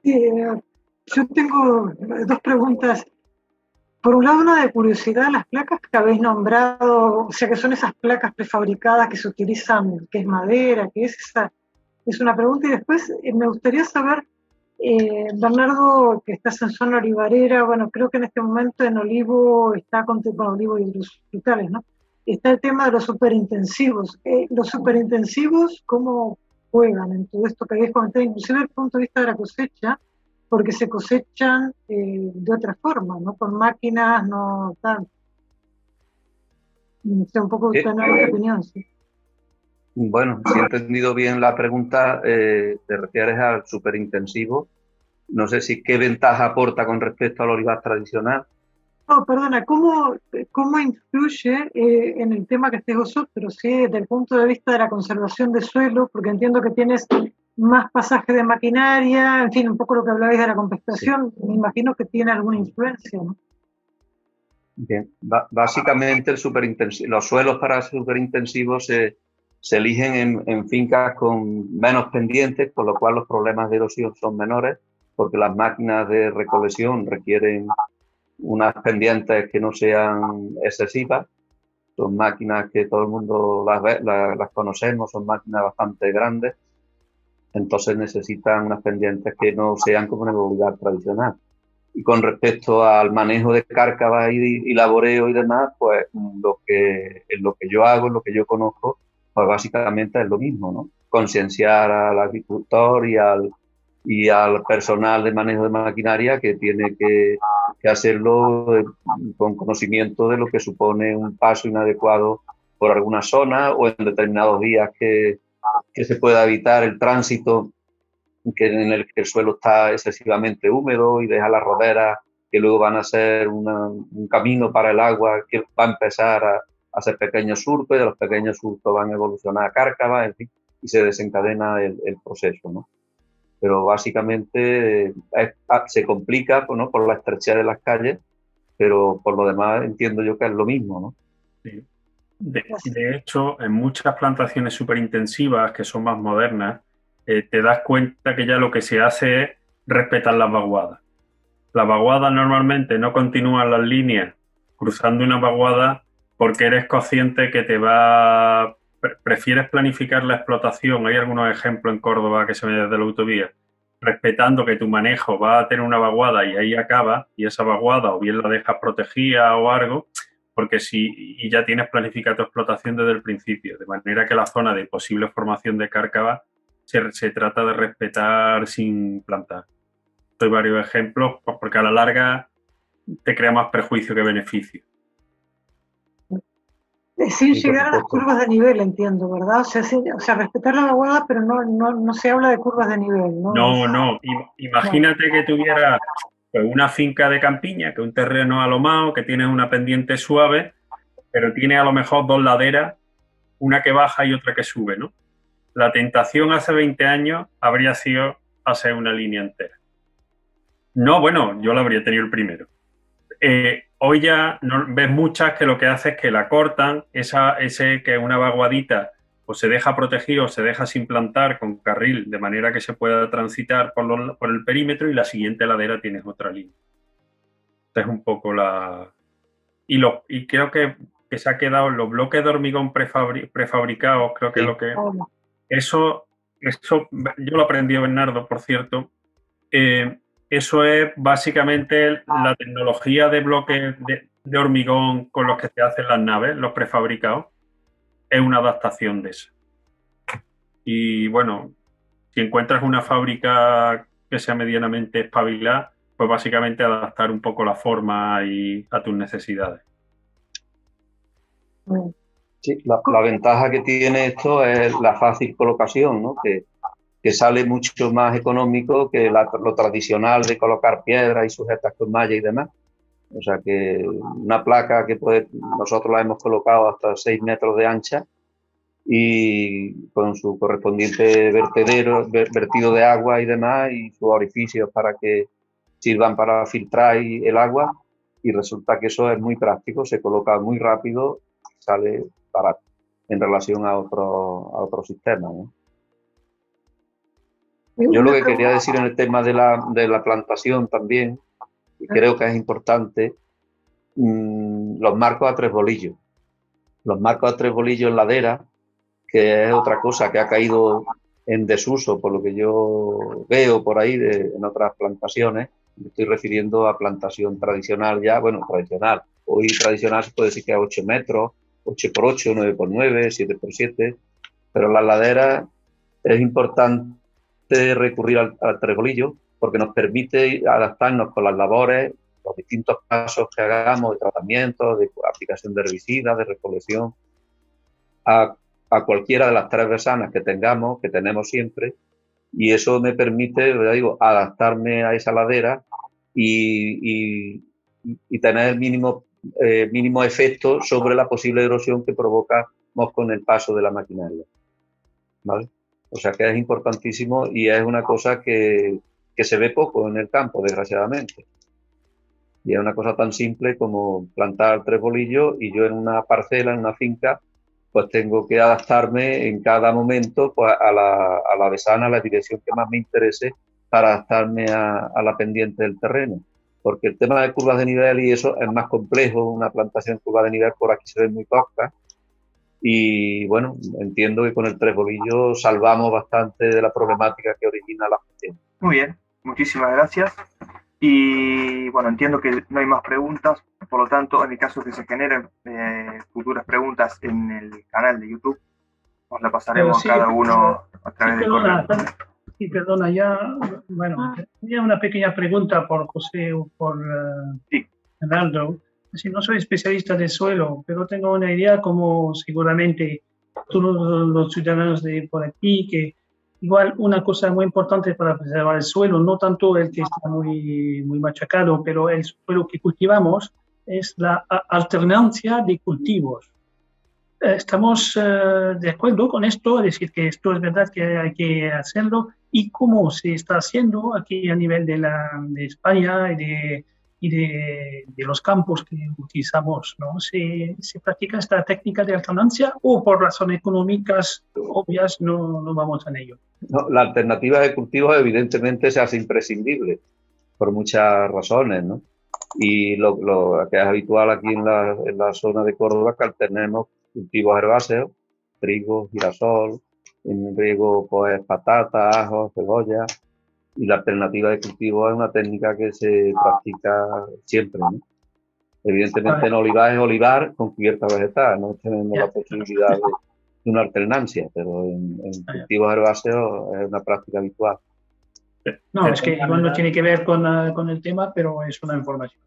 Eh, yo tengo dos preguntas. Por un lado, una de curiosidad, las placas que habéis nombrado, o sea, que son esas placas prefabricadas que se utilizan, que es madera, que es esa, es una pregunta. Y después me gustaría saber eh, Bernardo, que estás en zona olivarera, bueno, creo que en este momento en Olivo está con Olivo y los hospitales, ¿no? Está el tema de los superintensivos. Eh, los superintensivos, ¿cómo juegan en todo esto que habéis comentado, inclusive desde el punto de vista de la cosecha? Porque se cosechan eh, de otra forma, ¿no? Con máquinas, no tal. un poco eh, tener opinión, sí. Bueno, si he entendido bien la pregunta, eh, te refieres al superintensivo. No sé si qué ventaja aporta con respecto al olivar tradicional. No, perdona, ¿cómo, cómo influye eh, en el tema que estés vosotros, ¿sí? desde el punto de vista de la conservación de suelo? Porque entiendo que tienes más pasaje de maquinaria, en fin, un poco lo que hablabais de la compensación, me imagino que tiene alguna influencia, ¿no? Bien, básicamente el los suelos para superintensivos se se eligen en, fincas con menos pendientes, con lo cual los problemas de erosión son menores, porque las máquinas de recolección requieren unas pendientes que no sean excesivas son máquinas que todo el mundo las, las conocemos, son máquinas bastante grandes, entonces necesitan unas pendientes que no sean como en el lugar tradicional. Y con respecto al manejo de cárcavas y, laboreo y demás, pues lo que, lo que yo hago, lo que yo conozco, pues básicamente es lo mismo, ¿no? Concienciar al agricultor y al, y al personal de manejo de maquinaria que tiene que, que hacerlo eh, con conocimiento de lo que supone un paso inadecuado por alguna zona o en determinados días que, que se pueda evitar el tránsito que en el que el suelo está excesivamente húmedo y deja las roderas que luego van a ser un camino para el agua que va a empezar a, hacer pequeños surcos y de los pequeños surcos van a evolucionar a cárcava, en fin, y se desencadena el, proceso, ¿no? Pero básicamente ah, se complica ¿no? por la estrechez de las calles, pero por lo demás entiendo yo que es lo mismo, ¿no? Sí. De, hecho, en muchas plantaciones superintensivas que son más modernas, eh, te das cuenta que ya lo que se hace es respetar las vaguadas. Las vaguadas normalmente no continúan las líneas cruzando una vaguada porque eres consciente que te va... prefieres planificar la explotación. Hay algunos ejemplos en Córdoba que se ven desde la autovía, respetando que tu manejo va a tener una vaguada y ahí acaba, y esa vaguada o bien la dejas protegida o algo, porque si y ya tienes planificada tu explotación desde el principio, de manera que la zona de posible formación de cárcava se, se trata de respetar sin plantar. Doy varios ejemplos pues, porque a la larga te crea más perjuicio que beneficio. Sin llegar a las curvas de nivel, entiendo, ¿verdad? O sea, o sea respetar la vaguada, pero no, no, no, se habla de curvas de nivel, ¿no? No, no. Imagínate que tuviera pues una finca de campiña, que un terreno alomado, que tiene una pendiente suave, pero tiene a lo mejor dos laderas, una que baja y otra que sube, ¿no? La tentación hace 20 años habría sido hacer una línea entera. No, bueno, yo la habría tenido el primero. Eh, hoy ya ves muchas que lo que hace es que la cortan, esa, ese que una vaguadita o se deja protegido o se deja sin plantar con carril de manera que se pueda transitar por, por el perímetro y la siguiente ladera tienes otra línea. Esta es un poco la... Y, lo, y creo que, que se ha quedado los bloques de hormigón prefabricados, creo que lo que... Eso, eso, yo lo aprendí Bernardo, por cierto. Eh, eso es básicamente la tecnología de bloques de, de hormigón con los que se hacen las naves, los prefabricados es una adaptación de eso. Y bueno, si encuentras una fábrica que sea medianamente espabilada, pues básicamente adaptar un poco la forma y a tus necesidades. Sí, la, ventaja que tiene esto es la fácil colocación, ¿no? que, que sale mucho más económico que lo tradicional de colocar piedras y sujetas con malla y demás. O sea que una placa que puede, nosotros la hemos colocado hasta 6 metros de ancha y con su correspondiente vertedero, vertido de agua y demás y sus orificios para que sirvan para filtrar el agua y resulta que eso es muy práctico, se coloca muy rápido, sale barato en relación a otro, a otro sistema. Yo lo que quería decir en el tema de la, de la plantación también creo que es importante, mm, los marcos a tres bolillos. Los marcos a tres bolillos en ladera, que es otra cosa que ha caído en desuso, por lo que yo veo por ahí en otras plantaciones. Me estoy refiriendo a plantación tradicional ya, bueno, tradicional. Hoy tradicional se puede decir que a 8 metros, 8 por 8, 9 por 9, 7 por 7, pero la ladera es importante recurrir al, al tres bolillos porque nos permite adaptarnos con las labores, los distintos pasos que hagamos de tratamiento, de aplicación de herbicidas, de recolección, a, cualquiera de las tres versanas que tengamos, que tenemos siempre, y eso me permite, digo, adaptarme a esa ladera y, tener el mínimo, eh, mínimo efecto sobre la posible erosión que provocamos con el paso de la maquinaria. O sea que es importantísimo y es una cosa que, que se ve poco en el campo, desgraciadamente. Y es una cosa tan simple como plantar tres bolillos y yo en una parcela, en una finca, pues tengo que adaptarme en cada momento pues, a, la, a la besana, a la dirección que más me interese para adaptarme a, la pendiente del terreno. porque el tema de curvas de nivel y eso es más complejo, una plantación curva de nivel por aquí se ve muy tosca. Y bueno, entiendo que con el tres bolillos salvamos bastante de la problemática que origina la gestión. Muy bien, muchísimas gracias. Y bueno, entiendo que no hay más preguntas, por lo tanto, en el caso de que se generen eh, futuras preguntas en el canal de YouTube, nos la pasaremos cada uno a través de correo. Sí, perdona, ya, bueno, ah. tenía una pequeña pregunta por José o por uh, Si no soy especialista de suelo, pero tengo una idea como seguramente todos los ciudadanos de por aquí, que igual una cosa muy importante para preservar el suelo, no tanto el que está muy, muy machacado, pero el suelo que cultivamos, es la alternancia de cultivos. Eh, estamos eh, de acuerdo con esto, es decir, que esto es verdad que hay que hacerlo y cómo se está haciendo aquí a nivel de, la, de España y de, y de, de, los campos que utilizamos. ¿no? ¿Se, ¿Se, practica esta técnica de alternancia o por razones económicas obvias no, no vamos en ello? No, la alternativa de cultivos evidentemente se hace imprescindible por muchas razones, ¿no? Y lo, lo que es habitual aquí en la, en la zona de Córdoba es que alternemos cultivos herbáceos, trigo, girasol, en riego pues patata, ajo, cebolla y la alternativa de cultivo es una técnica que se practica siempre. ¿no? Evidentemente en olivar es olivar con cubierta vegetal, no tenemos la posibilidad de, una alternancia, pero en, cultivos herbáceos es una práctica habitual. No, es que igual no tiene que ver con, ah, con el tema, pero es una información.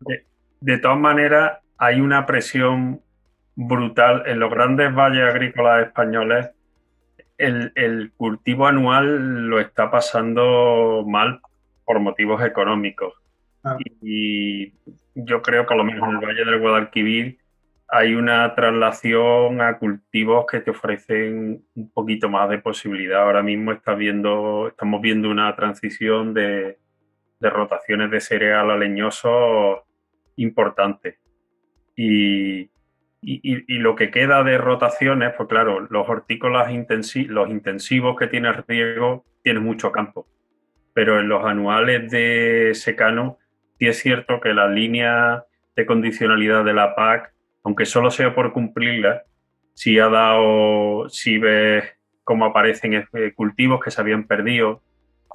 de todas maneras, hay una presión brutal. En los grandes valles agrícolas españoles, el, cultivo anual lo está pasando mal por motivos económicos. Ah. Y, yo creo que a lo menos en el Valle del Guadalquivir hay una traslación a cultivos que te ofrecen un poquito más de posibilidad. Ahora mismo está viendo, estamos viendo una transición de, de rotaciones de cereal a leñoso importante. Y, y, lo que queda de rotaciones, pues claro, los hortícolas los intensivos que tiene riego tienen mucho campo, pero en los anuales de secano sí es cierto que la línea de condicionalidad de la PAC, aunque solo sea por cumplirla, si ha dado, si ves cómo aparecen eh, cultivos que se habían perdido,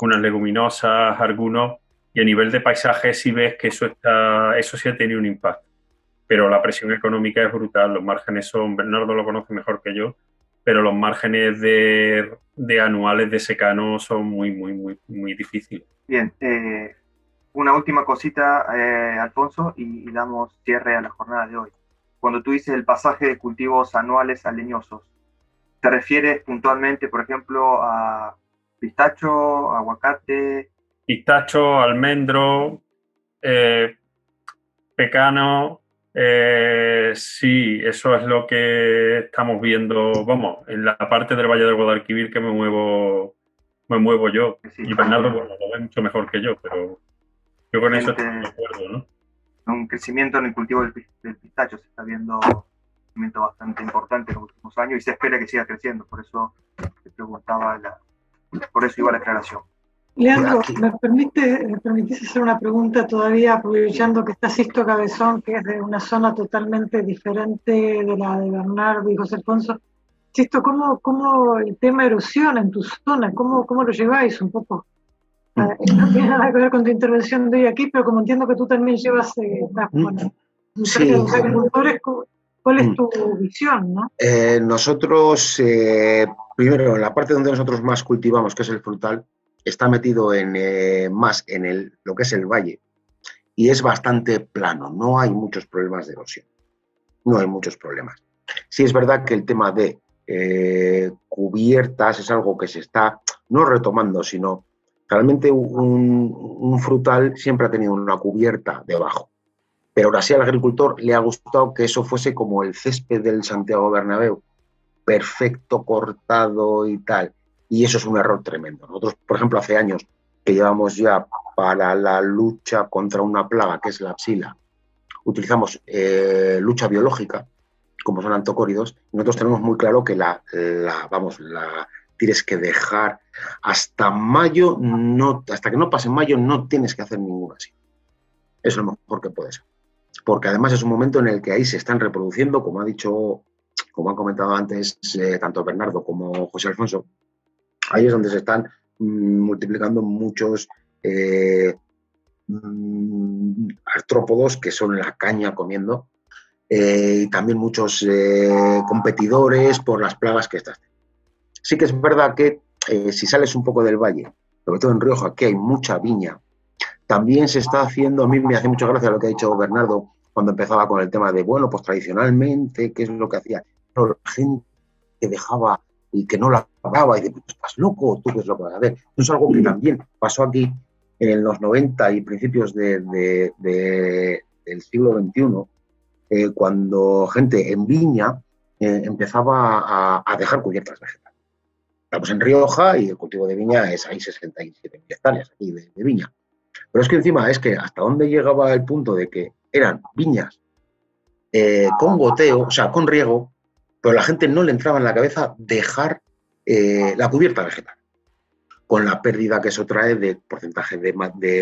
unas leguminosas, algunos, y a nivel de paisaje sí ves que eso, está, eso sí ha tenido un impacto pero la presión económica es brutal. Los márgenes son, Bernardo lo conoce mejor que yo, pero los márgenes de, anuales de secano son muy, muy, muy, muy difíciles. Bien, eh, una última cosita, eh, Alfonso, y, damos cierre a la jornada de hoy. Cuando tú dices el pasaje de cultivos anuales a leñosos, ¿te refieres puntualmente, por ejemplo, a pistacho, aguacate? Pistacho, almendro, eh, pecano, eh, sí, eso es lo que estamos viendo, vamos, en la parte del Valle del Guadalquivir que me muevo, me muevo yo. y Bernardo lo ve mucho mejor que yo, pero yo con eso estoy de acuerdo, ¿no? Un crecimiento en el cultivo del, pistacho se está viendo un crecimiento bastante importante en los últimos años y se espera que siga creciendo, por eso te preguntaba, la, por eso iba la aclaración. Leandro, ¿me, permite, ¿me permitís hacer una pregunta todavía aprovechando que está Sisto Cabezón, que es de una zona totalmente diferente de la de Bernardo y José Alfonso? Sisto, ¿cómo, cómo el tema erosión en tu zona, cómo, cómo lo lleváis un poco? Ah, eh, no tiene nada que ver con tu intervención de hoy aquí, pero como entiendo que tú también llevas eh, bueno, sí. agricultores, ¿cuál es mm. tu visión? ¿no? Eh, nosotros, primero, en la parte donde nosotros más cultivamos, que es el frutal, está metido en, eh, más en el, lo que es el valle y es bastante plano, no hay muchos problemas de erosión, no hay muchos problemas. Sí es verdad que el tema de eh, cubiertas es algo que se está no retomando, sino realmente un, un, frutal siempre ha tenido una cubierta debajo. Pero ahora sí al agricultor le ha gustado que eso fuese como el césped del Santiago Bernabéu, perfecto, cortado y tal. Y eso es un error tremendo. Nosotros, por ejemplo, hace años que llevamos ya para la lucha contra una plaga que es la psila, utilizamos eh, lucha biológica, como son antocóridos, nosotros tenemos muy claro que la, vamos, la tienes que dejar hasta mayo, no, hasta que no pase mayo no tienes que hacer ninguna así. es lo mejor que puede ser. Porque además es un momento en el que ahí se están reproduciendo, como ha dicho, como han comentado antes eh, tanto Bernardo como José Alfonso, ahí es donde se están mm, multiplicando muchos eh, mm, artrópodos que son la caña comiendo eh, y también muchos competidores por las plagas que están. Sí que es verdad que si sales un poco del valle, sobre todo en Rioja, aquí hay mucha viña, también se está haciendo, a mí me hace mucha gracia lo que ha dicho Bernardo cuando empezaba con el tema de, bueno, pues tradicionalmente, ¿qué es lo que hacía? la gente que dejaba y que no la pagaba y dice, pues estás loco, tú qué es lo que vas a hacer. Eso es algo que también pasó aquí en los 90 y principios del siglo XXI, eh, cuando gente en Viña eh, empezaba a, dejar cubiertas vegetales. Estamos en Rioja y el cultivo de viña es ahí 67 hectáreas aquí de viña. Pero es que encima es que hasta dónde llegaba el punto de que eran viñas eh, con goteo, o sea, con riego, pero la gente no le entraba en la cabeza dejar eh, la cubierta vegetal, con la pérdida que eso trae de porcentaje de,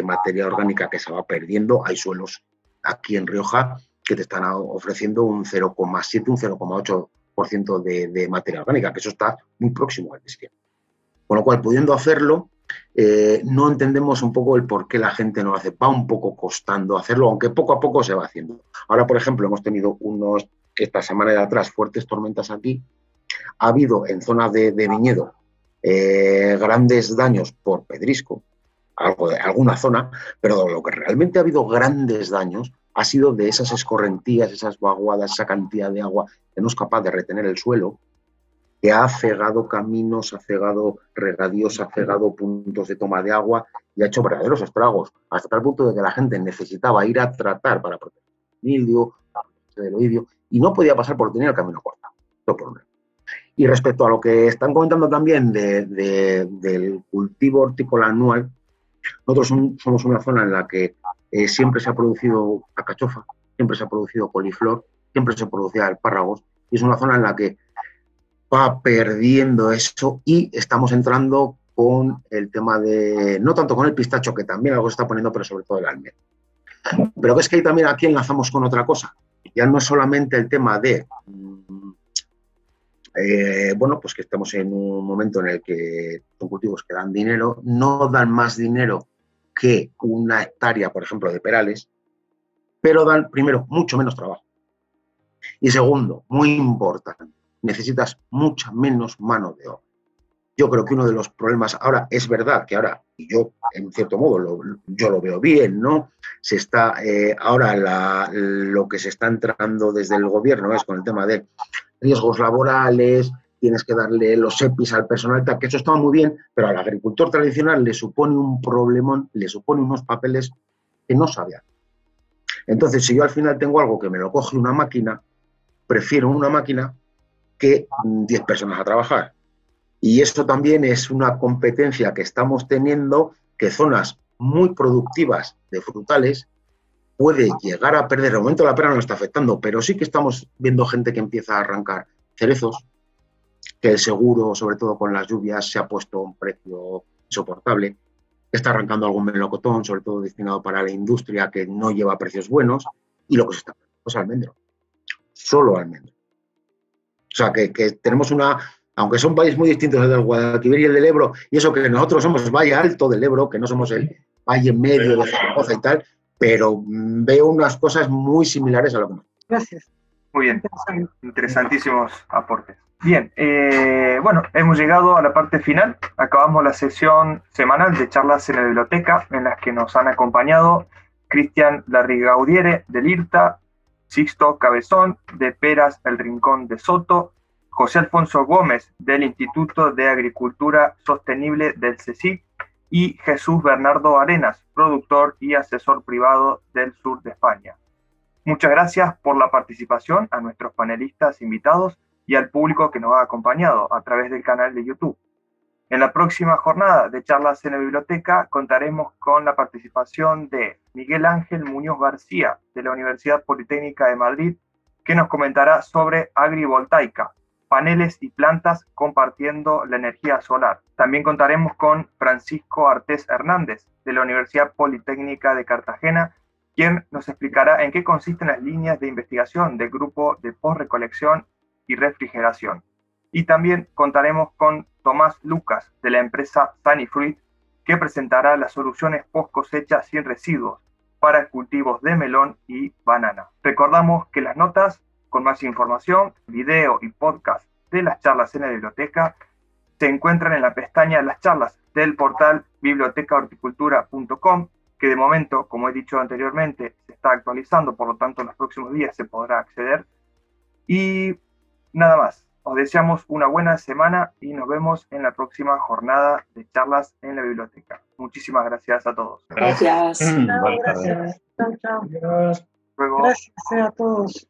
materia orgánica que se va perdiendo. Hay suelos aquí en Rioja que te están ofreciendo un 0,7, un 0,8% de, de materia orgánica, que eso está muy próximo al desierto. Con lo cual, pudiendo hacerlo, eh, no entendemos un poco el por qué la gente no lo hace. Va un poco costando hacerlo, aunque poco a poco se va haciendo. Ahora, por ejemplo, hemos tenido unos, esta semana de atrás, fuertes tormentas aquí. Ha habido en zonas de, viñedo eh, grandes daños por pedrisco, algo de alguna zona, pero lo que realmente ha habido grandes daños ha sido de esas escorrentías, esas vaguadas, esa cantidad de agua que no es capaz de retener el suelo que ha cegado caminos, ha cegado regadíos, ha cegado puntos de toma de agua y ha hecho verdaderos estragos, hasta tal punto de que la gente necesitaba ir a tratar para proteger el mildio, del oidio, y no podía pasar por tener el camino cortado. Y respecto a lo que están comentando también del cultivo hortícola anual, nosotros somos una zona en la que eh, siempre se ha producido cachofa, siempre se ha producido coliflor, siempre se producía espárragos, y es una zona en la que va perdiendo eso y estamos entrando con el tema de, no tanto con el pistacho, que también algo se está poniendo, pero sobre todo el almendro. Pero es que ahí también aquí enlazamos con otra cosa. Ya no solamente el tema de, mm, eh, bueno, pues que estamos en un momento en el que son cultivos que dan dinero, no dan más dinero que una hectárea, por ejemplo, de perales, pero dan, primero, mucho menos trabajo. Y segundo, muy importante, necesitas mucha menos mano de obra. Yo creo que uno de los problemas, ahora es verdad que ahora, y yo en cierto modo lo, yo lo veo bien, ¿no? Se está, eh, ahora lo que se está entrando desde el gobierno es con el tema de riesgos laborales, tienes que darle los EPIs al personal, que eso está muy bien, pero al agricultor tradicional le supone un problemón, le supone unos papeles que no sabía. Entonces, si yo al final tengo algo que me lo coge una máquina, prefiero una máquina que 10 personas a trabajar. Y esto también es una competencia que estamos teniendo, que zonas muy productivas de frutales puede llegar a perder. De momento la pera no está afectando, pero sí que estamos viendo gente que empieza a arrancar cerezos, que el seguro, sobre todo con las lluvias, se ha puesto un precio insoportable. Está arrancando algún melocotón, sobre todo destinado para la industria, que no lleva precios buenos. Y lo que se está es almendro. Solo almendro. O sea, que, tenemos una, aunque son países muy distintos el del Guadalquivir y el del Ebro, y eso que nosotros somos Valle Alto del Ebro, que no somos el Valle Medio de Zaragoza y tal, pero veo unas cosas muy similares a lo que Gracias. Muy bien, interesantísimos aportes. Bien, eh, bueno, hemos llegado a la parte final. Acabamos la sesión semanal de charlas en la biblioteca, en las que nos han acompañado Cristian Larrigaudiere del IRTA, Sixto Cabezón, de Peras El Rincón de Soto, José Alfonso Gómez, del Instituto de Agricultura Sostenible del CECIC, y Jesús Bernardo Arenas, productor y asesor privado del sur de España. Muchas gracias por la participación a nuestros panelistas invitados y al público que nos ha acompañado a través del canal de YouTube. En la próxima jornada de charlas en la biblioteca contaremos con la participación de Miguel Ángel Muñoz García de la Universidad Politécnica de Madrid, que nos comentará sobre agrivoltaica, paneles y plantas compartiendo la energía solar. También contaremos con Francisco Artés Hernández de la Universidad Politécnica de Cartagena, quien nos explicará en qué consisten las líneas de investigación del grupo de post-recolección y refrigeración. Y también contaremos con Tomás Lucas de la empresa Sunny Fruit, que presentará las soluciones post cosecha sin residuos para cultivos de melón y banana. Recordamos que las notas con más información, video y podcast de las charlas en la biblioteca se encuentran en la pestaña Las charlas del portal bibliotecahorticultura.com, que de momento, como he dicho anteriormente, se está actualizando, por lo tanto en los próximos días se podrá acceder. Y nada más, os deseamos una buena semana y nos vemos en la próxima jornada de charlas en la biblioteca. Muchísimas gracias a todos. Gracias. Chao, gracias. Chao, chao. Gracias a todos.